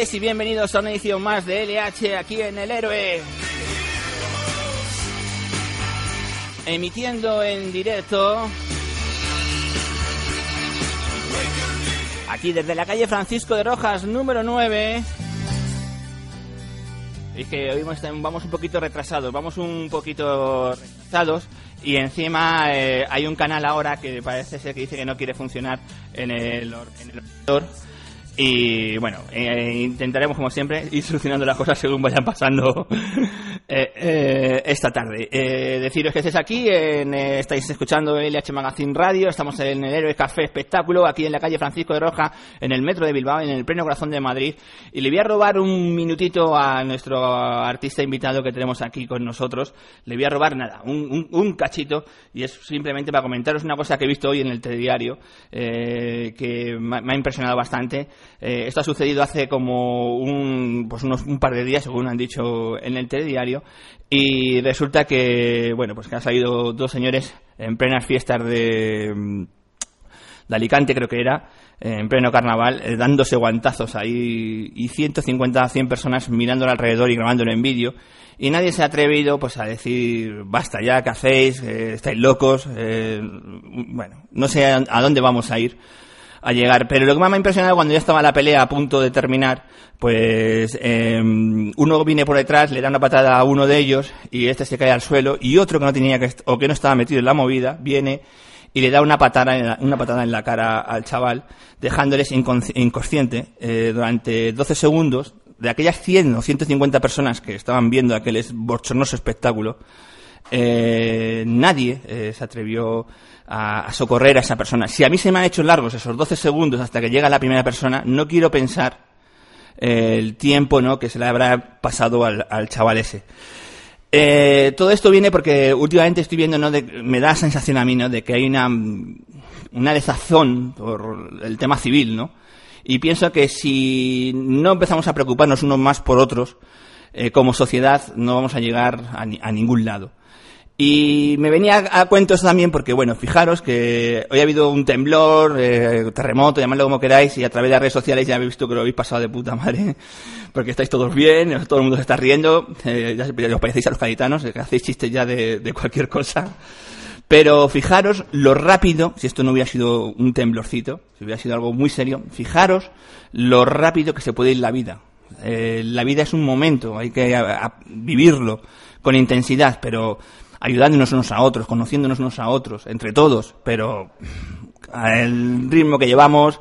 y bienvenidos a una edición más de LH aquí en El Héroe. Emitiendo en directo. Aquí desde la calle Francisco de Rojas, número 9. Es que hoy vamos- un poquito retrasados, vamos un poquito retrasados y encima eh, hay un canal ahora que parece ser que dice que no quiere funcionar en el ordenador. Y bueno, eh, intentaremos como siempre ir solucionando las cosas según vayan pasando eh, eh, esta tarde. Eh, deciros que estéis aquí, en, eh, estáis escuchando LH Magazine Radio, estamos en el Héroe Café Espectáculo, aquí en la calle Francisco de Roja, en el metro de Bilbao, en el pleno corazón de Madrid. Y le voy a robar un minutito a nuestro artista invitado que tenemos aquí con nosotros. Le voy a robar nada, un, un- un cachito, y es simplemente para comentaros una cosa que he visto hoy en el telediario, que me ha impresionado bastante. Eh, esto ha sucedido hace como un, pues unos, un par de días, según han dicho en el telediario, y resulta que, bueno, pues que han salido dos señores en plenas fiestas de, mm, Alicante, creo que era, en pleno carnaval, eh, dándose guantazos ahí, y 150 a 100 personas mirándolo alrededor y grabándolo en vídeo, y nadie se ha atrevido pues a decir, basta ya, ¿qué hacéis? Eh, ¿Estáis locos? Bueno, no sé a, a dónde vamos a ir a llegar. Pero lo que más me ha impresionado cuando ya estaba la pelea a punto de terminar, pues eh, uno viene por detrás, le da una patada a uno de ellos y este se cae al suelo y otro que no tenía que o que no estaba metido en la movida viene y le da una patada en la, una patada en la cara al chaval, dejándoles inconsci- inconsciente eh, durante 12 segundos. De aquellas 100 o 150 personas que estaban viendo aquel bochornoso espectáculo, eh, nadie eh, se atrevió a, socorrer a esa persona. Si a mí se me han hecho largos esos 12 segundos hasta que llega la primera persona, no quiero pensar eh, el tiempo ¿no? que se le habrá pasado al, al chaval ese. Eh, todo esto viene porque últimamente estoy viendo, ¿no? de- me da la sensación a mí, ¿no? De que hay una, una desazón por el tema civil, ¿no? Y pienso que si no empezamos a preocuparnos unos más por otros, eh, como sociedad no vamos a llegar a, ni- a ningún lado. Y me venía a, a cuentos también porque, bueno, fijaros que hoy ha habido un temblor, eh, terremoto, llamadlo como queráis, y a través de las redes sociales ya habéis visto que lo habéis pasado de puta madre, porque estáis todos bien, todo el mundo se está riendo, eh, ya, os parecéis a los gaditanos, que hacéis chistes ya de, cualquier cosa. Pero fijaros lo rápido, si esto no hubiera sido un temblorcito, si hubiera sido algo muy serio, fijaros lo rápido que se puede ir la vida. Eh, la vida es un momento, hay que vivirlo con intensidad, pero ayudándonos unos a otros, conociéndonos unos a otros, entre todos, pero el ritmo que llevamos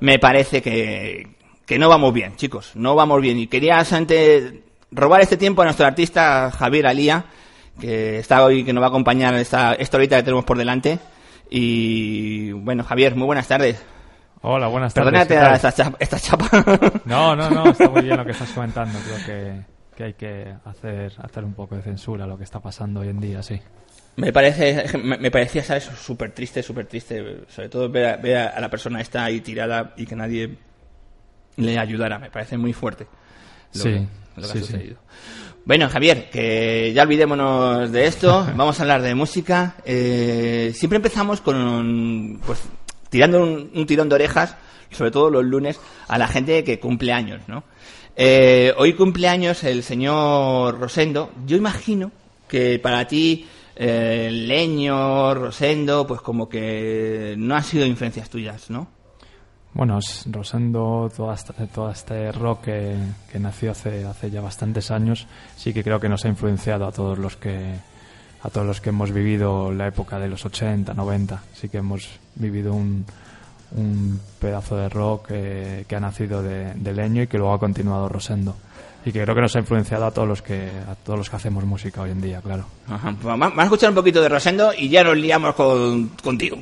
me parece que, que no vamos bien, chicos, no vamos bien. Y quería antes robar este tiempo a nuestro artista Javier Alía, que está hoy, que nos va a acompañar esta, esta horita que tenemos por delante. Y bueno, Javier, muy buenas tardes. Hola, buenas tardes. Perdónate ¿qué tal? esta, chapa- esta chapa. No, no, no, está muy bien lo que estás comentando. Creo que, que hay que hacer, hacer un poco de censura a lo que está pasando hoy en día, sí. Me parece, me, me parecía, ¿sabes? Súper triste, súper triste. Sobre todo ver a, ver a la persona esta ahí tirada y que nadie le ayudara. Me parece muy fuerte lo, Sí, que, lo que sí, ha sí. sucedido. Bueno, Javier, que ya olvidémonos de esto. Vamos a hablar de música. Eh, siempre empezamos con, pues, tirando un, un tirón de orejas, sobre todo los lunes, a la gente que cumple años, ¿no? Eh, hoy cumple años el señor Rosendo. Yo imagino que para ti, eh, Leño, Rosendo, pues como que no han sido influencias tuyas, ¿no? Bueno, Rosendo, todo este, todo rock que, que nació hace, hace ya bastantes años, sí que creo que nos ha influenciado a todos los que a todos los que hemos vivido la época de los 80, 90. Sí que hemos vivido un, un pedazo de rock eh, que ha nacido de, leño y que luego ha continuado Rosendo. Y que creo que nos ha influenciado a todos los que a todos los que hacemos música hoy en día, claro. Ajá, pues vamos a escuchar un poquito de Rosendo y ya nos liamos con, contigo.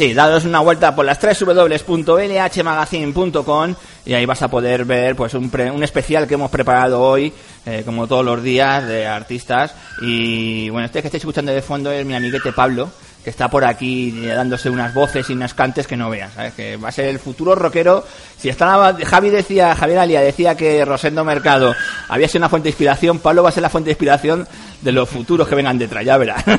Sí, dados una vuelta por las www.lhmagazine.com y ahí vas a poder ver pues un, pre- un especial que hemos preparado hoy, eh, como todos los días, de artistas. Y bueno, este que estáis escuchando de fondo es mi amiguete Pablo, que está por aquí eh, dándose unas voces y unas cantes que no veas, ¿sabes? Que va a ser el futuro rockero. Si estaba, Javi decía, Javier Alia decía que Rosendo Mercado había sido una fuente de inspiración, Pablo va a ser la fuente de inspiración de los futuros que vengan detrás, ya verás.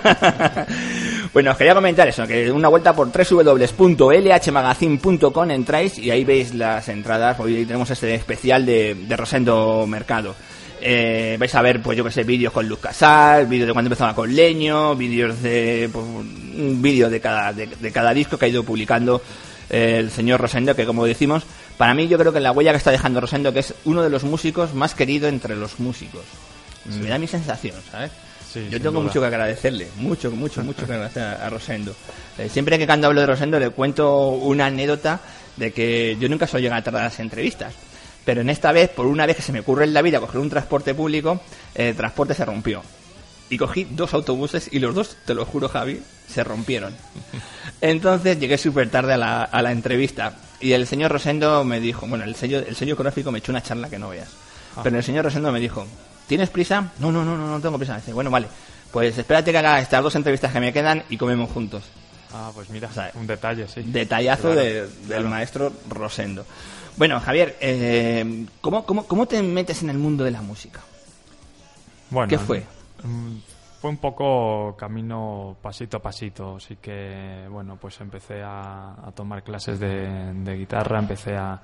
Bueno, os quería comentar eso, que una vuelta por www.lhmagazine.com entráis y ahí veis las entradas. Hoy tenemos este especial de, de Rosendo Mercado. Eh, vais a ver, pues yo que sé, vídeos con Luz Casal, vídeos de cuando empezaba con Leño, vídeos de, pues, un vídeo de cada, de, de cada disco que ha ido publicando eh, el señor Rosendo, que como decimos, para mí yo creo que la huella que está dejando Rosendo, que es uno de los músicos más querido entre los músicos. Me da mi sensación, ¿sabes? Sí, Yo tengo duda. mucho que agradecerle, mucho, mucho, mucho que agradecer a, a Rosendo. Eh, siempre que cuando hablo de Rosendo le cuento una anécdota de que yo nunca suelo llegar a tardar las entrevistas. Pero en esta vez, por una vez que se me ocurre en la vida coger un transporte público, el transporte se rompió. Y cogí dos autobuses y los dos, te lo juro Javi, se rompieron. Entonces llegué súper tarde a la, a la entrevista y el señor Rosendo me dijo, bueno, el sello, el sello gráfico me echó una charla que no veas. Pero el señor Rosendo me dijo, ¿tienes prisa? No, no, no, no, no tengo prisa. Dice, bueno, vale, pues espérate que haga estas dos entrevistas que me quedan y comemos juntos. Ah, pues mira, sea, un detalle, sí. Detallazo Claro, de- del claro. maestro Rosendo. Bueno, Javier, eh, ¿cómo, cómo, cómo te metes en el mundo de la música? Bueno, ¿Qué fue? mm, Fue un poco camino pasito a pasito, así que bueno, pues empecé a, a tomar clases de, de guitarra, empecé a,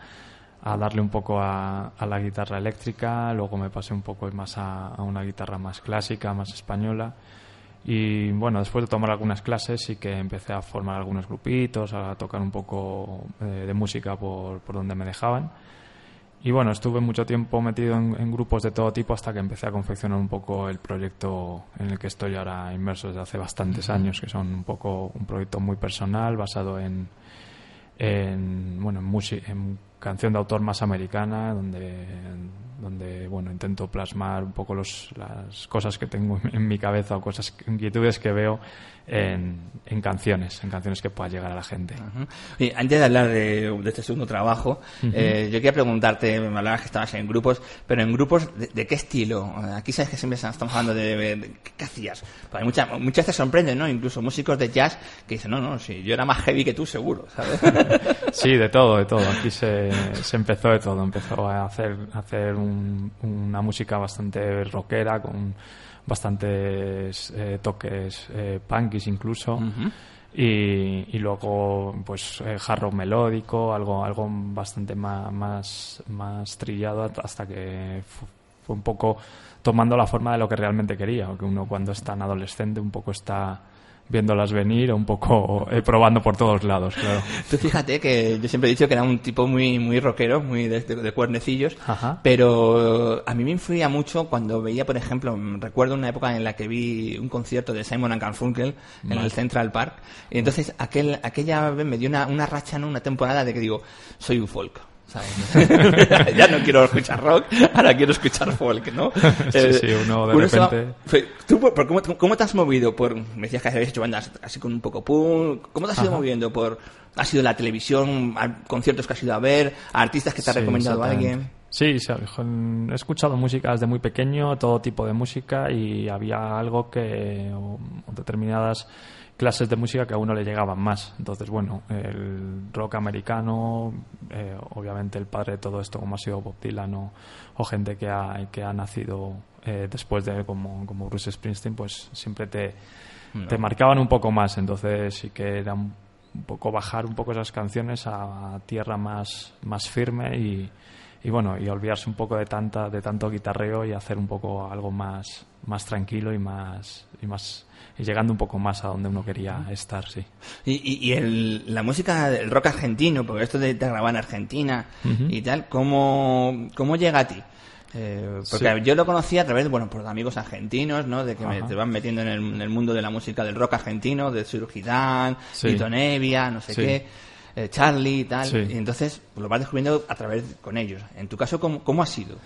a darle un poco a, a la guitarra eléctrica, luego me pasé un poco más a, a una guitarra más clásica, más española. Y bueno, después de tomar algunas clases sí que empecé a formar algunos grupitos, a tocar un poco eh, de música por, por donde me dejaban. Y bueno, estuve mucho tiempo metido en, en grupos de todo tipo hasta que empecé a confeccionar un poco el proyecto en el que estoy ahora inmerso desde hace bastantes años, que son un poco un proyecto muy personal basado en, en bueno, en, en canción de autor más americana, donde, donde bueno, intento plasmar un poco los, las cosas que tengo en mi cabeza o cosas, inquietudes que veo en, en canciones, en canciones que pueda llegar a la gente. Oye, antes de hablar de, de este segundo trabajo, eh, yo quería preguntarte, me hablabas que estabas en grupos, pero en grupos de, de qué estilo? Aquí sabes que siempre estamos hablando de, de- ¿qué hacías? Pues hay mucha- muchas veces sorprende, ¿no? Incluso músicos de jazz que dicen, no, no, si yo era más heavy que tú, seguro, ¿sabes? Sí, de todo, de todo. Aquí se, se empezó de todo. Empezó a hacer, a hacer un- una música bastante rockera, con bastantes eh, toques eh, punkis incluso. y, y luego, pues, eh, hard rock melódico, algo, algo bastante más, más, más trillado hasta que fu- fue un poco tomando la forma de lo que realmente quería. Porque uno cuando es tan adolescente un poco está viéndolas venir o un poco eh, probando por todos lados, claro. Tú fíjate que yo siempre he dicho que era un tipo muy muy rockero, muy de, de- de cuernecillos, Ajá. pero a mí me influía mucho cuando veía, por ejemplo, recuerdo una época en la que vi un concierto de Simon and Garfunkel en el Central Park, y entonces aquel, aquella vez me dio una, una racha, ¿no? una temporada de que digo, soy un folk. ¿Sabes? ya no quiero escuchar rock, ahora quiero escuchar folk, ¿no? Sí, sí, uno de uno va- repente- Fe- ¿Tú por, por cómo, cómo te has movido? Por, me decías que habías hecho bandas así con un poco punk. ¿Cómo te has ido moviendo? por ¿Ha sido la televisión, a conciertos que has ido a ver, a artistas que te ha Sí, recomendado alguien? Sí, sí, he escuchado música desde muy pequeño, todo tipo de música y había algo que, o determinadas clases de música que a uno le llegaban más. Entonces, bueno, el rock americano, eh, obviamente el padre de todo esto, como ha sido Bob Dylan o, o gente que ha, que ha nacido eh, después de él, como, como Bruce Springsteen, pues siempre te, te marcaban un poco más. Entonces sí que era un, un poco bajar un poco esas canciones a tierra más, más firme y, y bueno, y olvidarse un poco de tanta, de tanto guitarreo y hacer un poco algo más, más tranquilo y más, y más, y llegando un poco más a donde uno quería estar, sí. Y, y, y el, la música del rock argentino, porque esto de, de grabar en Argentina y tal, ¿cómo, cómo llega a ti? Eh, porque Sí. yo lo conocí a través, bueno, por amigos argentinos, ¿no? De que me- te van metiendo en el, en el mundo de la música del rock argentino, de Surgidán, Sí. Tito Nevia, no sé Sí. qué, eh, Charlie y tal. Y entonces pues, lo vas descubriendo a través con ellos. En tu caso, ¿cómo, cómo ha sido?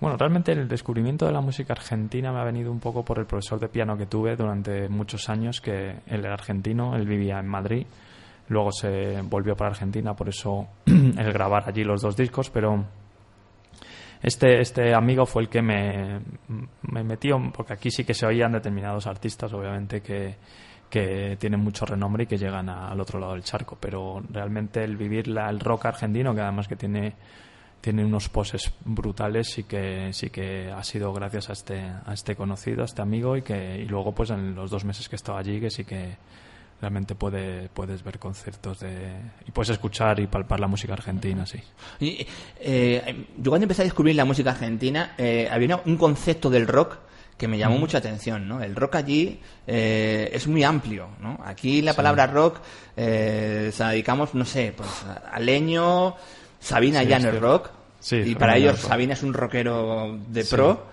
Bueno, realmente el descubrimiento de la música argentina me ha venido un poco por el profesor de piano que tuve durante muchos años, que él era argentino, él vivía en Madrid, luego se volvió para Argentina, por eso el grabar allí los dos discos, pero este, este amigo fue el que me, me metió, porque aquí sí que se oían determinados artistas, obviamente, que, que tienen mucho renombre y que llegan al otro lado del charco, pero realmente el vivir la- el rock argentino, que además que tiene tiene unos poses brutales sí que sí que ha sido gracias a este a este conocido a este amigo y que y luego pues en los dos meses que he estado allí que sí que realmente puede, puedes ver conciertos de y puedes escuchar y palpar la música argentina sí Y, eh, yo cuando empecé a descubrir la música argentina, eh, había un concepto del rock que me llamó mucha atención, ¿no? El rock allí eh, es muy amplio, ¿no? Aquí la palabra rock eh, se la dedicamos, no sé, pues a Leño, Sabina Sí, ya no es rock, Sí, y para ellos rock. Sabina es un rockero de pro,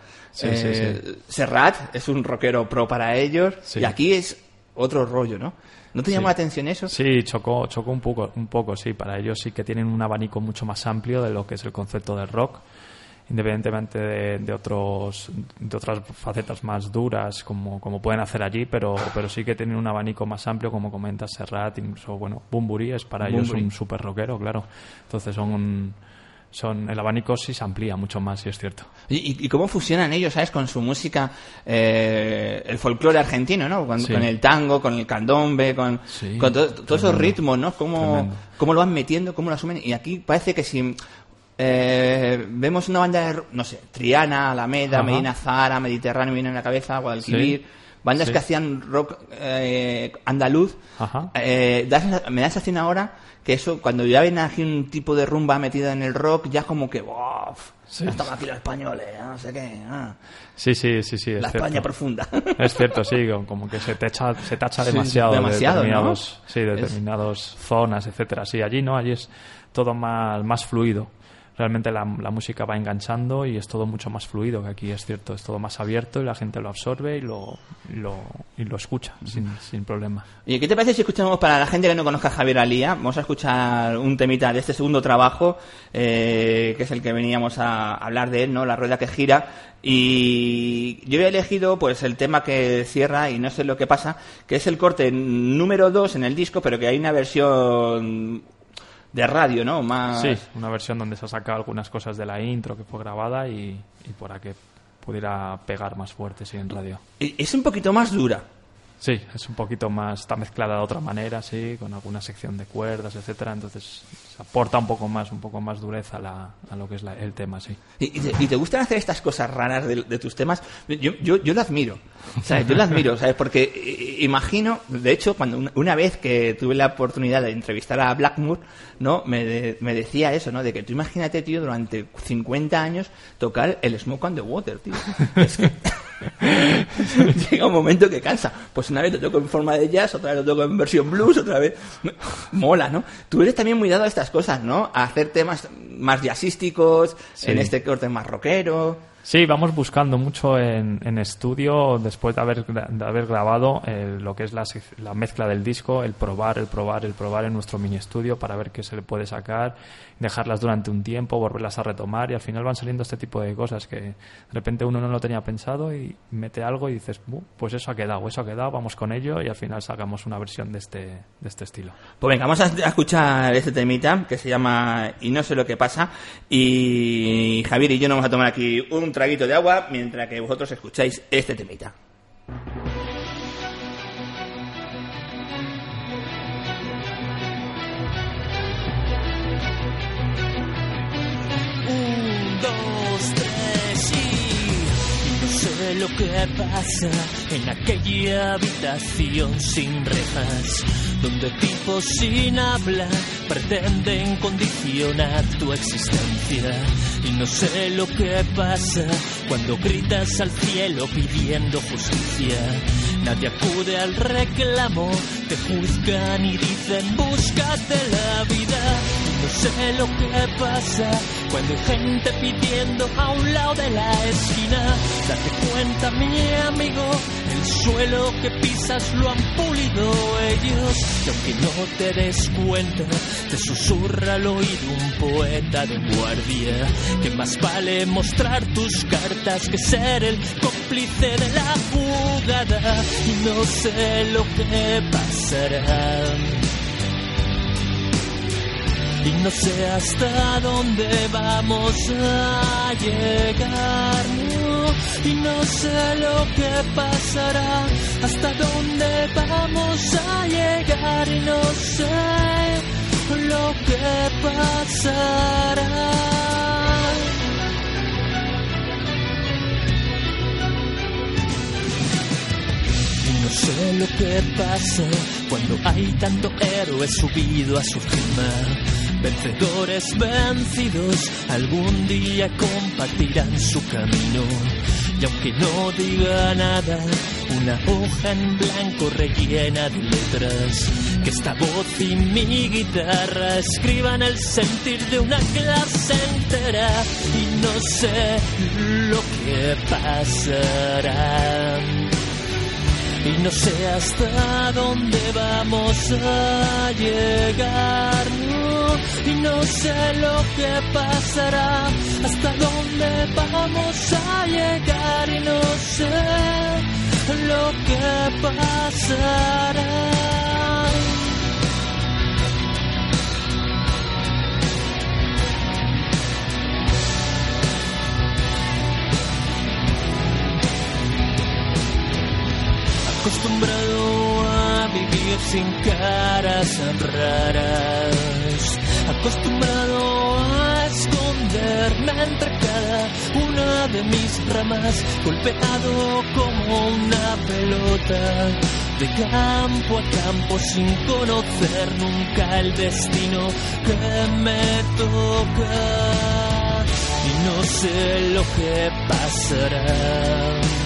eh. Serrat es un rockero pro para ellos, y aquí es otro rollo, ¿no? ¿No te llamó la atención eso? Sí, chocó, chocó un poco, un poco, sí. Para ellos sí que tienen un abanico mucho más amplio de lo que es el concepto del rock, independientemente de, de otros, de otras facetas más duras como, como pueden hacer allí, pero, pero sí que tienen un abanico más amplio, como comentas Serrat, incluso, bueno, Bumburi es para ellos un super rockero, claro. Entonces son un- son, el abanico sí se amplía mucho más, sí es cierto. ¿Y, y- cómo fusionan ellos, sabes, con su música, eh, el folclore argentino, ¿no? Con, Sí. con el tango, con el candombe, con, Sí, con todos esos tremendo. ritmos, ¿no? ¿Cómo, cómo lo van metiendo, cómo lo asumen. Y aquí parece que si eh, vemos una banda de, no sé, Triana, Alameda, Ajá. Medina Zara, Mediterráneo, me viene en la cabeza, Guadalquivir, Sí. bandas Sí. que hacían rock eh, andaluz, Ajá. eh, da me da sensación ahora que eso, cuando ya ven aquí un tipo de rumba metida en el rock, ya como que, ¡wow! Sí. Estamos aquí los españoles, no sé qué. ah, Sí, sí, sí, sí. Es la cierto. España profunda. Es cierto, sí, como- que se, te echa, se tacha Sí, demasiado, demasiado, de ¿no? sí, de Es- determinadas zonas, etcétera. Sí, allí no, allí es todo más, más fluido. Realmente la, la música va enganchando y es todo mucho más fluido que aquí, es cierto, es todo más abierto y la gente lo absorbe y lo, y lo, y lo escucha sin, sin problema. Oye, ¿qué te parece si escuchamos para la gente que no conozca a Javier Alía? Vamos a escuchar un temita de este segundo trabajo, eh, que es el que veníamos a hablar de él, ¿no? La rueda que gira. Y yo he elegido, pues, el tema que cierra y no sé lo que pasa, que es el corte número 2 en el disco, pero que hay una versión de radio, ¿no? Más... Sí, una versión donde se ha sacado algunas cosas de la intro que fue grabada y, y para que pudiera pegar más fuerte, sí, en radio. Y Es un poquito más dura. Sí, es un poquito más, está mezclada de otra manera, sí, con alguna sección de cuerdas, etcétera, entonces aporta un poco más, un poco más dureza a, la- a lo que es la- el tema, sí. ¿Y, te, gustan hacer estas cosas raras de, de tus temas? Yo, yo, yo lo admiro, ¿sabes? Yo lo admiro, ¿sabes? Porque imagino, de hecho, cuando una, vez que tuve la oportunidad de entrevistar a Blackmore, ¿no? Me, de- me decía eso, ¿no? De que tú imagínate, tío, durante 50 años tocar el Smoke on the Water, tío. Es que llega un momento que cansa. Pues una vez lo toco en forma de jazz, otra vez lo toco en versión blues, otra vez... Mola, ¿no? Tú eres también muy dado a estas cosas, ¿no? A hacer temas más jazzísticos, Sí. en este corte más rockero. Sí, vamos buscando mucho en, en estudio, después de haber, de haber grabado eh, lo que es la, la mezcla del disco, el probar, el probar, el probar en nuestro mini estudio para ver qué se le puede sacar, dejarlas durante un tiempo, volverlas a retomar y al final van saliendo este tipo de cosas que de repente uno no lo tenía pensado y mete algo y dices, "Bu, pues eso ha quedado, eso ha quedado, vamos con ello y al final sacamos una versión de este, de este estilo. Pues venga, vamos a escuchar este temita que se llama Y no sé lo que pasa. Y Javier y yo nos vamos a tomar aquí un traguito de agua mientras que vosotros escucháis este temita. Un, dos, tres sé lo que pasa en aquella habitación sin rejas, donde tipos sin habla pretenden condicionar tu existencia. Y no sé lo que pasa cuando gritas al cielo pidiendo justicia. Nadie acude al reclamo, te juzgan y dicen búscate la vida. No sé lo que pasa cuando hay gente pidiendo a un lado de la esquina. Cuenta, mi amigo, el suelo que pisas lo han pulido ellos. Y aunque no te des cuenta, te susurra al oído un poeta de guardia. Que más vale mostrar tus cartas que ser el cómplice de la jugada. Y no sé lo que pasará y no sé hasta dónde vamos a llegar. Y no sé lo que pasará, hasta dónde vamos a llegar. Y no sé lo que pasará. Y no sé lo que pasa cuando hay tanto héroe subido a su cima. Vencedores vencidos algún día compartirán su camino. Y aunque no diga nada, una hoja en blanco rellena de letras. Que esta voz y mi guitarra escriban el sentir de una clase entera. Y no sé lo que pasará. Y no sé hasta dónde vamos a llegar. y no sé lo que pasará, hasta dónde vamos a llegar y no sé lo que pasará. Acostumbrado a vivir sin caras raras, acostumbrado a esconderme entre cada una de mis ramas, golpeado como una pelota. De campo a campo sin conocer nunca el destino que me toca. Y no sé lo que pasará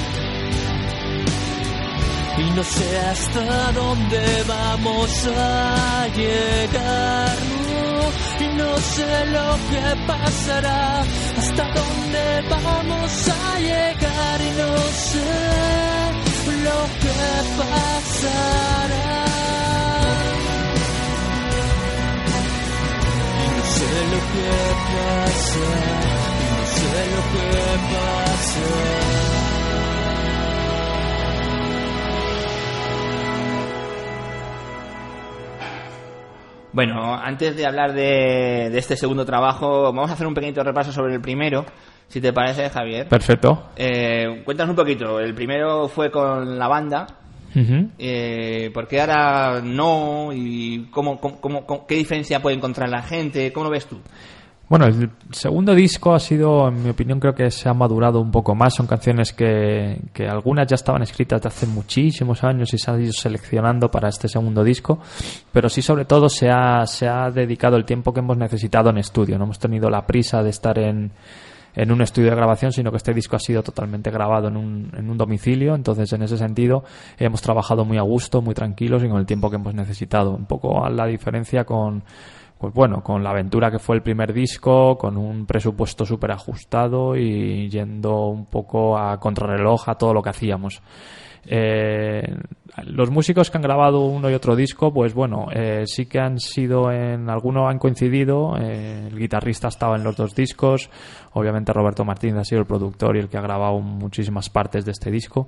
y no sé hasta dónde vamos a llegar. no, y no sé lo que pasará, hasta dónde vamos a llegar y no sé lo que pasará. Y no sé lo que pasa, y no sé lo que pasa. Bueno, antes de hablar de, de este segundo trabajo, vamos a hacer un pequeño repaso sobre el primero, si te parece, Javier. Perfecto. Eh, cuéntanos un poquito. El primero fue con la banda. Eh, ¿Por qué ahora no? ¿Y cómo, cómo- cómo- cómo- qué diferencia puede encontrar la gente? ¿Cómo lo ves tú? Bueno, el segundo disco ha sido, en mi opinión, creo que se ha madurado un poco más. Son canciones que, que algunas ya estaban escritas de hace muchísimos años y se han ido seleccionando para este segundo disco. Pero sí, sobre todo, se ha, se ha dedicado el tiempo que hemos necesitado en estudio. No hemos tenido la prisa de estar en, en un estudio de grabación, sino que este disco ha sido totalmente grabado en un, en un domicilio. Entonces, en ese sentido, hemos trabajado muy a gusto, muy tranquilos y con el tiempo que hemos necesitado. Un poco a la diferencia con, pues bueno, con la aventura que fue el primer disco, con un presupuesto súper ajustado y yendo un poco a contrarreloj a todo lo que hacíamos. Eh, los músicos que han grabado uno y otro disco, pues bueno, eh, sí que han sido en alguno han coincidido. eh, el guitarrista estaba en los dos discos. Obviamente Roberto Martínez ha sido el productor y el que ha grabado muchísimas partes de este disco.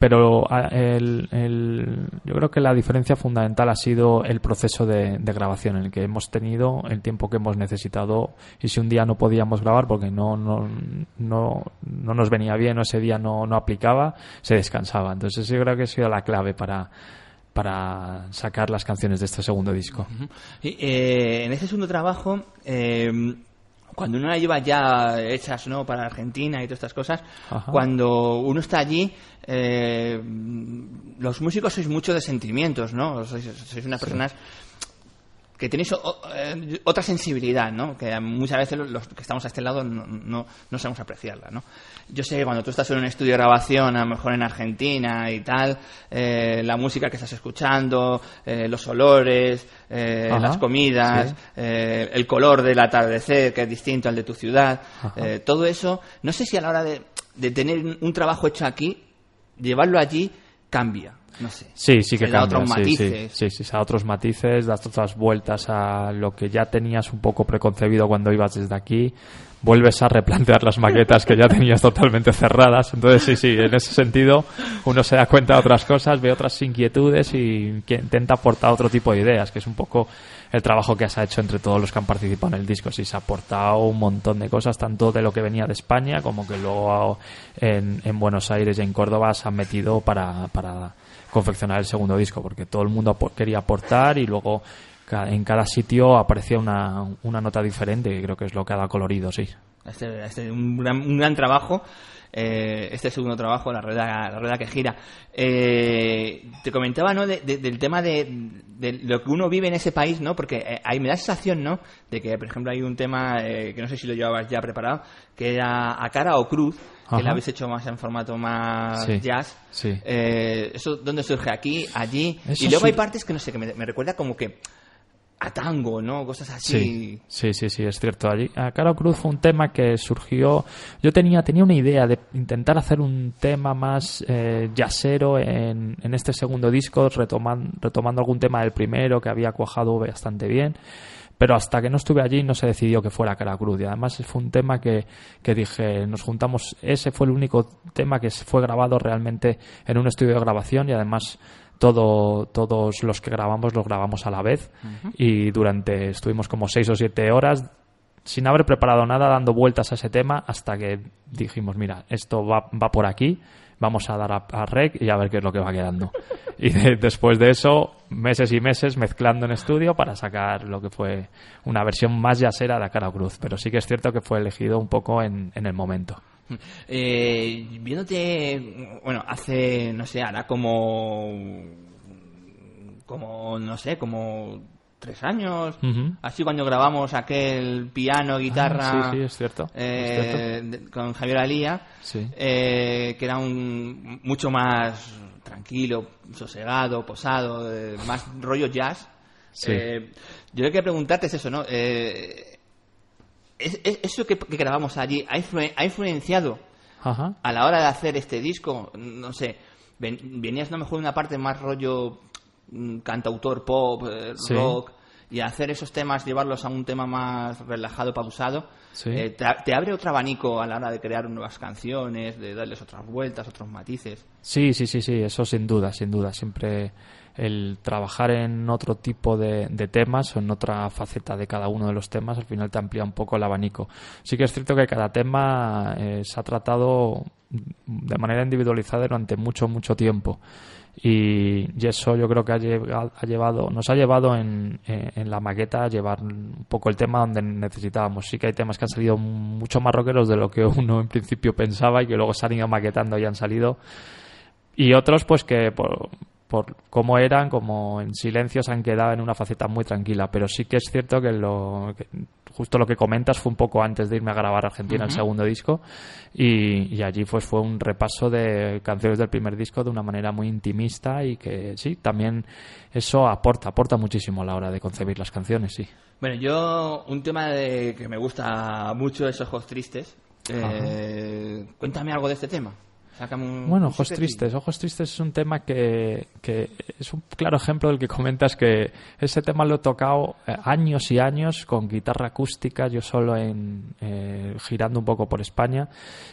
Pero el- el- yo creo que la diferencia fundamental ha sido el proceso de, de grabación, en el que hemos tenido el tiempo que hemos necesitado. Y si un día no podíamos grabar porque no, no, no, no nos venía bien o ese día no, no aplicaba, se descansaba. Entonces yo creo que ha sido la clave para, para sacar las canciones de este segundo disco. Y, eh, en ese segundo trabajo, eh, cuando uno la lleva ya hechas ¿no? para Argentina y todas estas cosas, Ajá. cuando uno está allí, eh, los músicos sois mucho de sentimientos, ¿no? Sois, sois unas personas que tenéis o- eh, otra sensibilidad, ¿no? Que muchas veces los- que estamos a este lado no, no, no sabemos apreciarla, ¿no? Yo sé que cuando tú estás en un estudio de grabación, a lo mejor en Argentina y tal, eh, la música que estás escuchando, eh, los olores, las comidas, sí. eh, el color del atardecer, que es distinto al de tu ciudad, todo eso, no sé si a la hora de, de tener un trabajo hecho aquí, llevarlo allí cambia, no sé. Sí, sí que Le da cambia. otros sí, matices. sí, sí, da otros matices, das otras vueltas a lo que ya tenías un poco preconcebido cuando ibas desde aquí. Vuelves a replantear las maquetas que ya tenías totalmente cerradas. Entonces, sí, sí, en ese sentido, uno se da cuenta de otras cosas, ve otras inquietudes y que intenta aportar otro tipo de ideas, que es un poco el trabajo que se ha hecho entre todos los que han participado en el disco. Sí, se ha aportado un montón de cosas, tanto de lo que venía de España como que luego en, en Buenos Aires y en Córdoba se han metido para, para confeccionar el segundo disco, porque todo el mundo quería aportar y luego en cada sitio aparecía una, una nota diferente, que creo que es lo que ha dado colorido, sí. Este, este, un, gran, un gran trabajo, eh, este segundo trabajo, la rueda, la rueda que gira. Eh, te comentaba, ¿no? De- de- del tema de, de lo que uno vive en ese país, ¿no? Porque eh, ahí me da sensación, ¿no? De que, por ejemplo, hay un tema eh, que no sé si lo llevabas ya preparado, que era a cara o cruz, que lo habéis hecho más en formato más Sí, jazz. sí. Eh, ¿Eso dónde surge? ¿Aquí? ¿Allí? Eso y luego hay partes que no sé, que me, me recuerda como que a tango, ¿no? Cosas Sí, así. sí, sí, sí, es cierto. Allí, a Caro Cruz fue un tema que surgió. Yo tenía, tenía una idea de intentar hacer un tema más eh, en, en este segundo disco, retoman- retomando algún tema del primero que había cuajado bastante bien. Pero hasta que no estuve allí no se decidió que fuera Cara Cruz. Y además fue un tema que, que dije, nos juntamos. Ese fue el único tema que fue grabado realmente en un estudio de grabación y además todo, todos los que grabamos los grabamos a la vez. Y durante estuvimos como seis o siete horas sin haber preparado nada dando vueltas a ese tema hasta que dijimos mira esto va, va por aquí vamos a dar a, a rec y a ver qué es lo que va quedando y de- después de eso meses y meses mezclando en estudio para sacar lo que fue una versión más yasera de Cara Cruz. Pero sí que es cierto que fue elegido un poco en, en el momento Eh, viéndote, bueno, hace, no sé, hará como, como, no sé, como tres años, así cuando grabamos aquel piano, guitarra, Ah, sí, sí, es cierto, es eh, con Javier Alía, Sí. eh, que era un mucho más tranquilo, sosegado, posado, más rollo jazz. Sí. Eh, yo lo que preguntarte es eso, ¿no? Eh, es- es- ¿Eso que, que grabamos allí ha, influ- ha influenciado Ajá. a la hora de hacer este disco? No sé, ven- venías a lo mejor una parte más rollo mm, cantautor pop, eh, Sí. rock, y hacer esos temas, llevarlos a un tema más relajado, pausado, Sí. eh, te abre otro abanico a la hora de crear nuevas canciones, de darles otras vueltas, otros matices. Sí, sí, sí, sí, eso sin duda, sin duda. Siempre el trabajar en otro tipo de, de temas o en otra faceta de cada uno de los temas al final te amplía un poco el abanico. Sí que es cierto que cada tema eh, se ha tratado de manera individualizada durante mucho, mucho tiempo. Y, y eso yo creo que ha llegado, ha llevado, nos ha llevado en, en- en la maqueta a llevar un poco el tema donde necesitábamos. Sí que hay temas que han salido mucho más rockeros de lo que uno en principio pensaba y que luego se han ido maquetando y han salido y otros pues que por, por cómo eran como en silencio se han quedado en una faceta muy tranquila. Pero sí que es cierto que lo que justo lo que comentas fue un poco antes de irme a grabar a Argentina el segundo disco. Y, y allí pues fue un repaso de canciones del primer disco de una manera muy intimista y que sí también eso aporta aporta muchísimo a la hora de concebir las canciones sí. Bueno, yo, un tema de, que me gusta mucho es Ojos Tristes. Eh, cuéntame algo de este tema. Sácame un- Bueno, Ojos. Tristes. Ojos Tristes es un tema que, que es un claro ejemplo del que comentas que ese tema lo he tocado eh, años y años con guitarra acústica, yo solo en, eh, girando un poco por España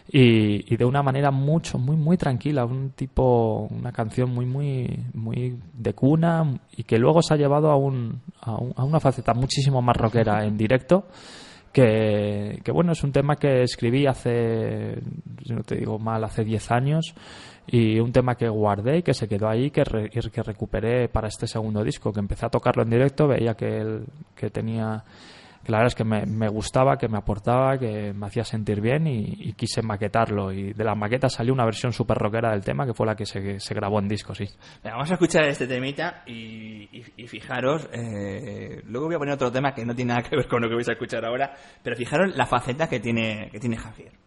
y, y de una manera mucho, muy, muy tranquila, un tipo, una canción muy, muy, muy de cuna y que luego se ha llevado a, un, a, un- a una faceta muchísimo más rockera en directo que, que, bueno, es un tema que escribí hace, si no te digo mal, hace 10 años y un tema que guardé y que se quedó ahí que, re- que recuperé para este segundo disco, que empecé a tocarlo en directo, veía que, el- que tenía, que la verdad es que me, gustaba, que me aportaba, que me hacía sentir bien y, quise maquetarlo y de la maqueta salió una versión super rockera del tema que fue la que se, se grabó en disco, sí. Venga, vamos a escuchar este temita y fijaros, eh, luego voy a poner otro tema que no tiene nada que ver con lo que vais a escuchar ahora, pero fijaros la faceta que tiene, que tiene Javier.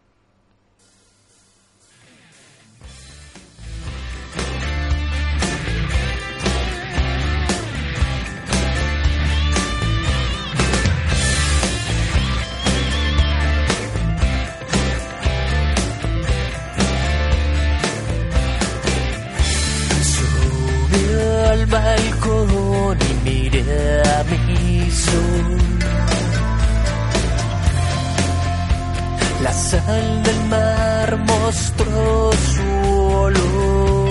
Balcón y miré a mi sol. La sal del mar mostró su olor.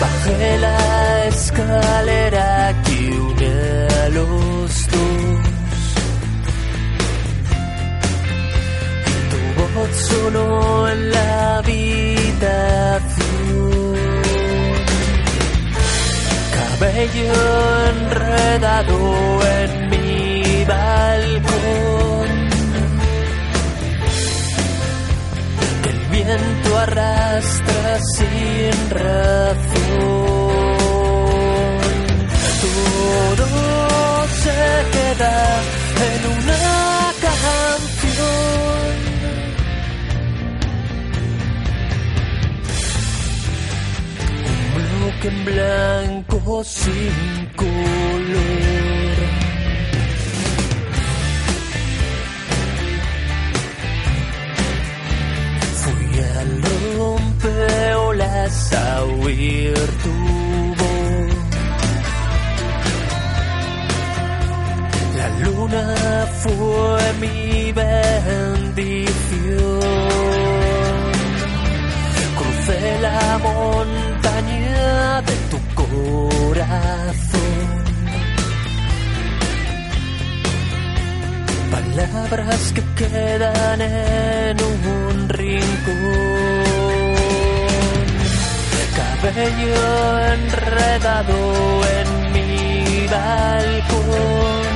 Bajé la escalera que une a los dos. Tu voz sonó en la habitación. Cabello enredado en mi balcón. El viento arrastra sin razón. Todo se queda en una canción. Un bloque en blanco sin color. Fui al rompeolas a oír tu. La luna fue mi bendición. Crucé la montaña de corazón. Palabras que quedan en un rincón. Cabello enredado en mi balcón.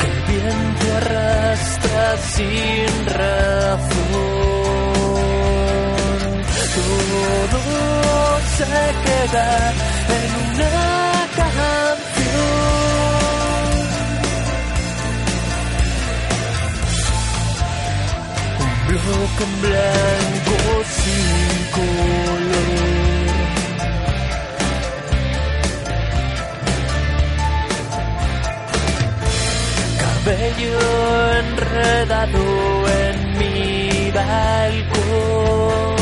que el viento arrastra sin razón. Todo se queda en una canción. Un bloque blanco sin color. cabello enredado en mi balcón.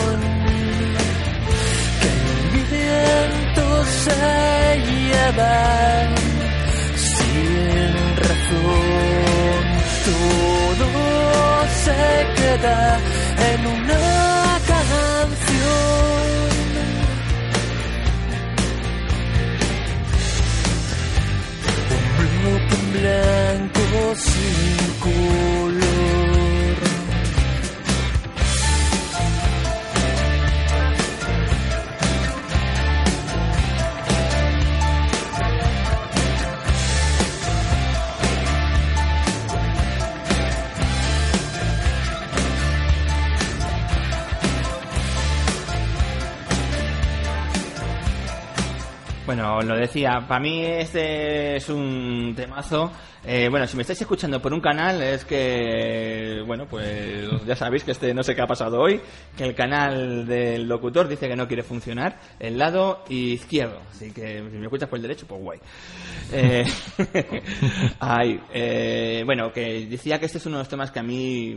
Se lleva sin razón. Todo se queda en una canción. Un blanco sin color. Bueno, os lo decía, para mí este es un temazo. Eh, bueno, si me estáis escuchando por un canal es que, bueno, pues ya sabéis que este no sé qué ha pasado hoy, que el canal del locutor dice que no quiere funcionar, el lado izquierdo. Así que si me escuchas por el derecho, pues guay. Eh, ay, eh, bueno, que decía que este es uno de los temas que a mí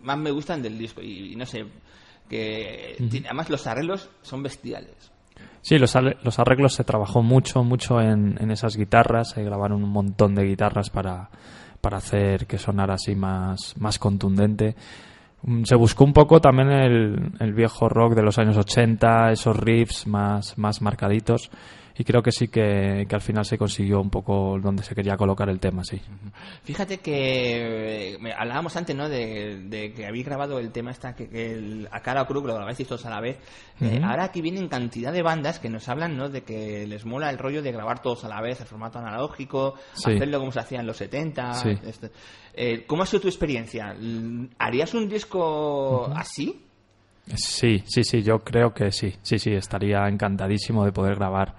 más me gustan del disco y, y no sé, que tiene- además los arreglos son bestiales. Sí, los, los arreglos se trabajó mucho, mucho en, en esas guitarras. Se grabaron un montón de guitarras para, para hacer que sonara así más, más contundente. Mm, Se buscó un poco también el, el viejo rock de los años 80, esos riffs más, más marcaditos. Y creo que sí que, que al final se consiguió un poco donde se quería colocar el tema, sí. Fíjate que eh, hablábamos antes, ¿no? De, de que habéis grabado el tema esta que, que el- a cara o cruz lo grabáis todos a la vez. Eh, ahora aquí vienen cantidad de bandas que nos hablan, ¿no? De que les mola el rollo de grabar todos a la vez, el formato analógico, Sí. hacerlo como se hacía en los 70. Sí. este. Eh, ¿Cómo ha sido tu experiencia? ¿Harías un disco así? Sí, sí, sí, yo creo que sí. Sí, sí, estaría encantadísimo de poder grabar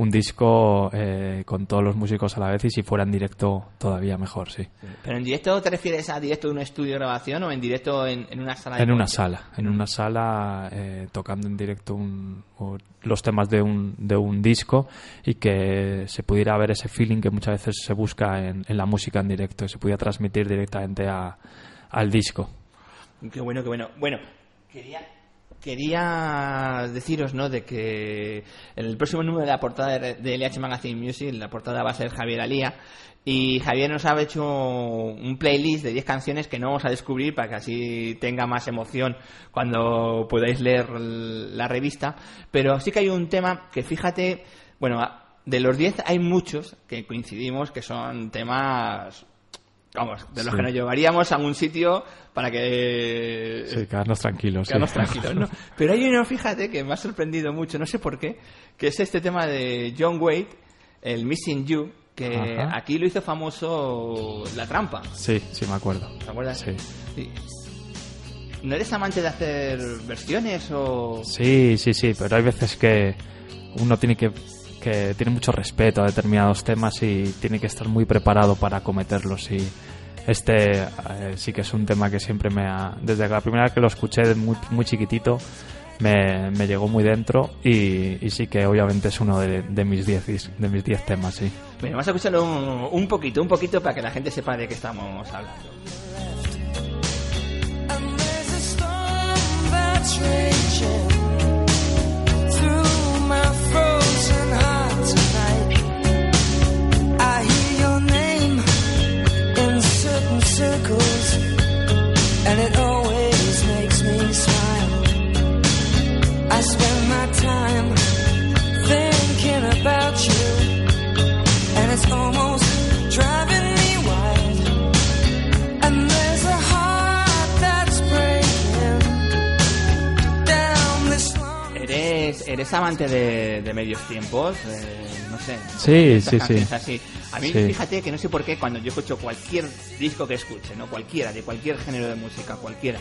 un disco eh, con todos los músicos a la vez y si fuera en directo todavía mejor, sí. ¿Pero en directo te refieres a directo de un estudio de grabación o en directo en, en una sala de En una sala, en una sala eh, tocando en directo un- o los temas de un, de un disco y que se pudiera ver ese feeling que muchas veces se busca en, en la música en directo y se pudiera transmitir directamente a, al disco. Qué bueno, qué bueno. Bueno, quería, quería deciros, ¿no? De que el próximo número de la portada de LH Magazine Music, la portada va a ser Javier Alía. Y Javier nos ha hecho un playlist de 10 canciones que no vamos a descubrir para que así tenga más emoción cuando podáis leer la revista. Pero sí que hay un tema que fíjate, bueno, de los 10 hay muchos que coincidimos que son temas vamos, de los Sí. que nos llevaríamos a algún sitio para que Sí, quedarnos tranquilos. sí. quedarnos tranquilos, ¿no? Pero hay uno, fíjate, que me ha sorprendido mucho, no sé por qué, que es este tema de John Wade, el Missing You, que Ajá. aquí lo hizo famoso La Trampa, Sí, sí, me acuerdo. ¿te acuerdas? Sí. Sí. ¿No eres amante de hacer versiones o...? Sí, sí, sí, pero hay veces que uno tiene que, que tiene mucho respeto a determinados temas y tiene que estar muy preparado para acometerlos y este eh, sí que es un tema que siempre me ha desde la primera vez que lo escuché muy, muy chiquitito me, me llegó muy dentro y, y sí que obviamente es uno de, de mis 10 dis- de mis 10 temas, sí. Bueno, vamos a escucharlo un, un poquito, un poquito para que la gente sepa de qué estamos hablando. And there's a storm that's raging circles, and it always makes me smile. I spend my time thinking about you, and it's almost driving. ¿Eres, eres amante de, de medios tiempos? Eh, sé. Sí, sí, sí. así. A mí, Sí. fíjate que no sé por qué cuando yo escucho cualquier disco que escuche, ¿no? Cualquiera, de cualquier género de música, cualquiera.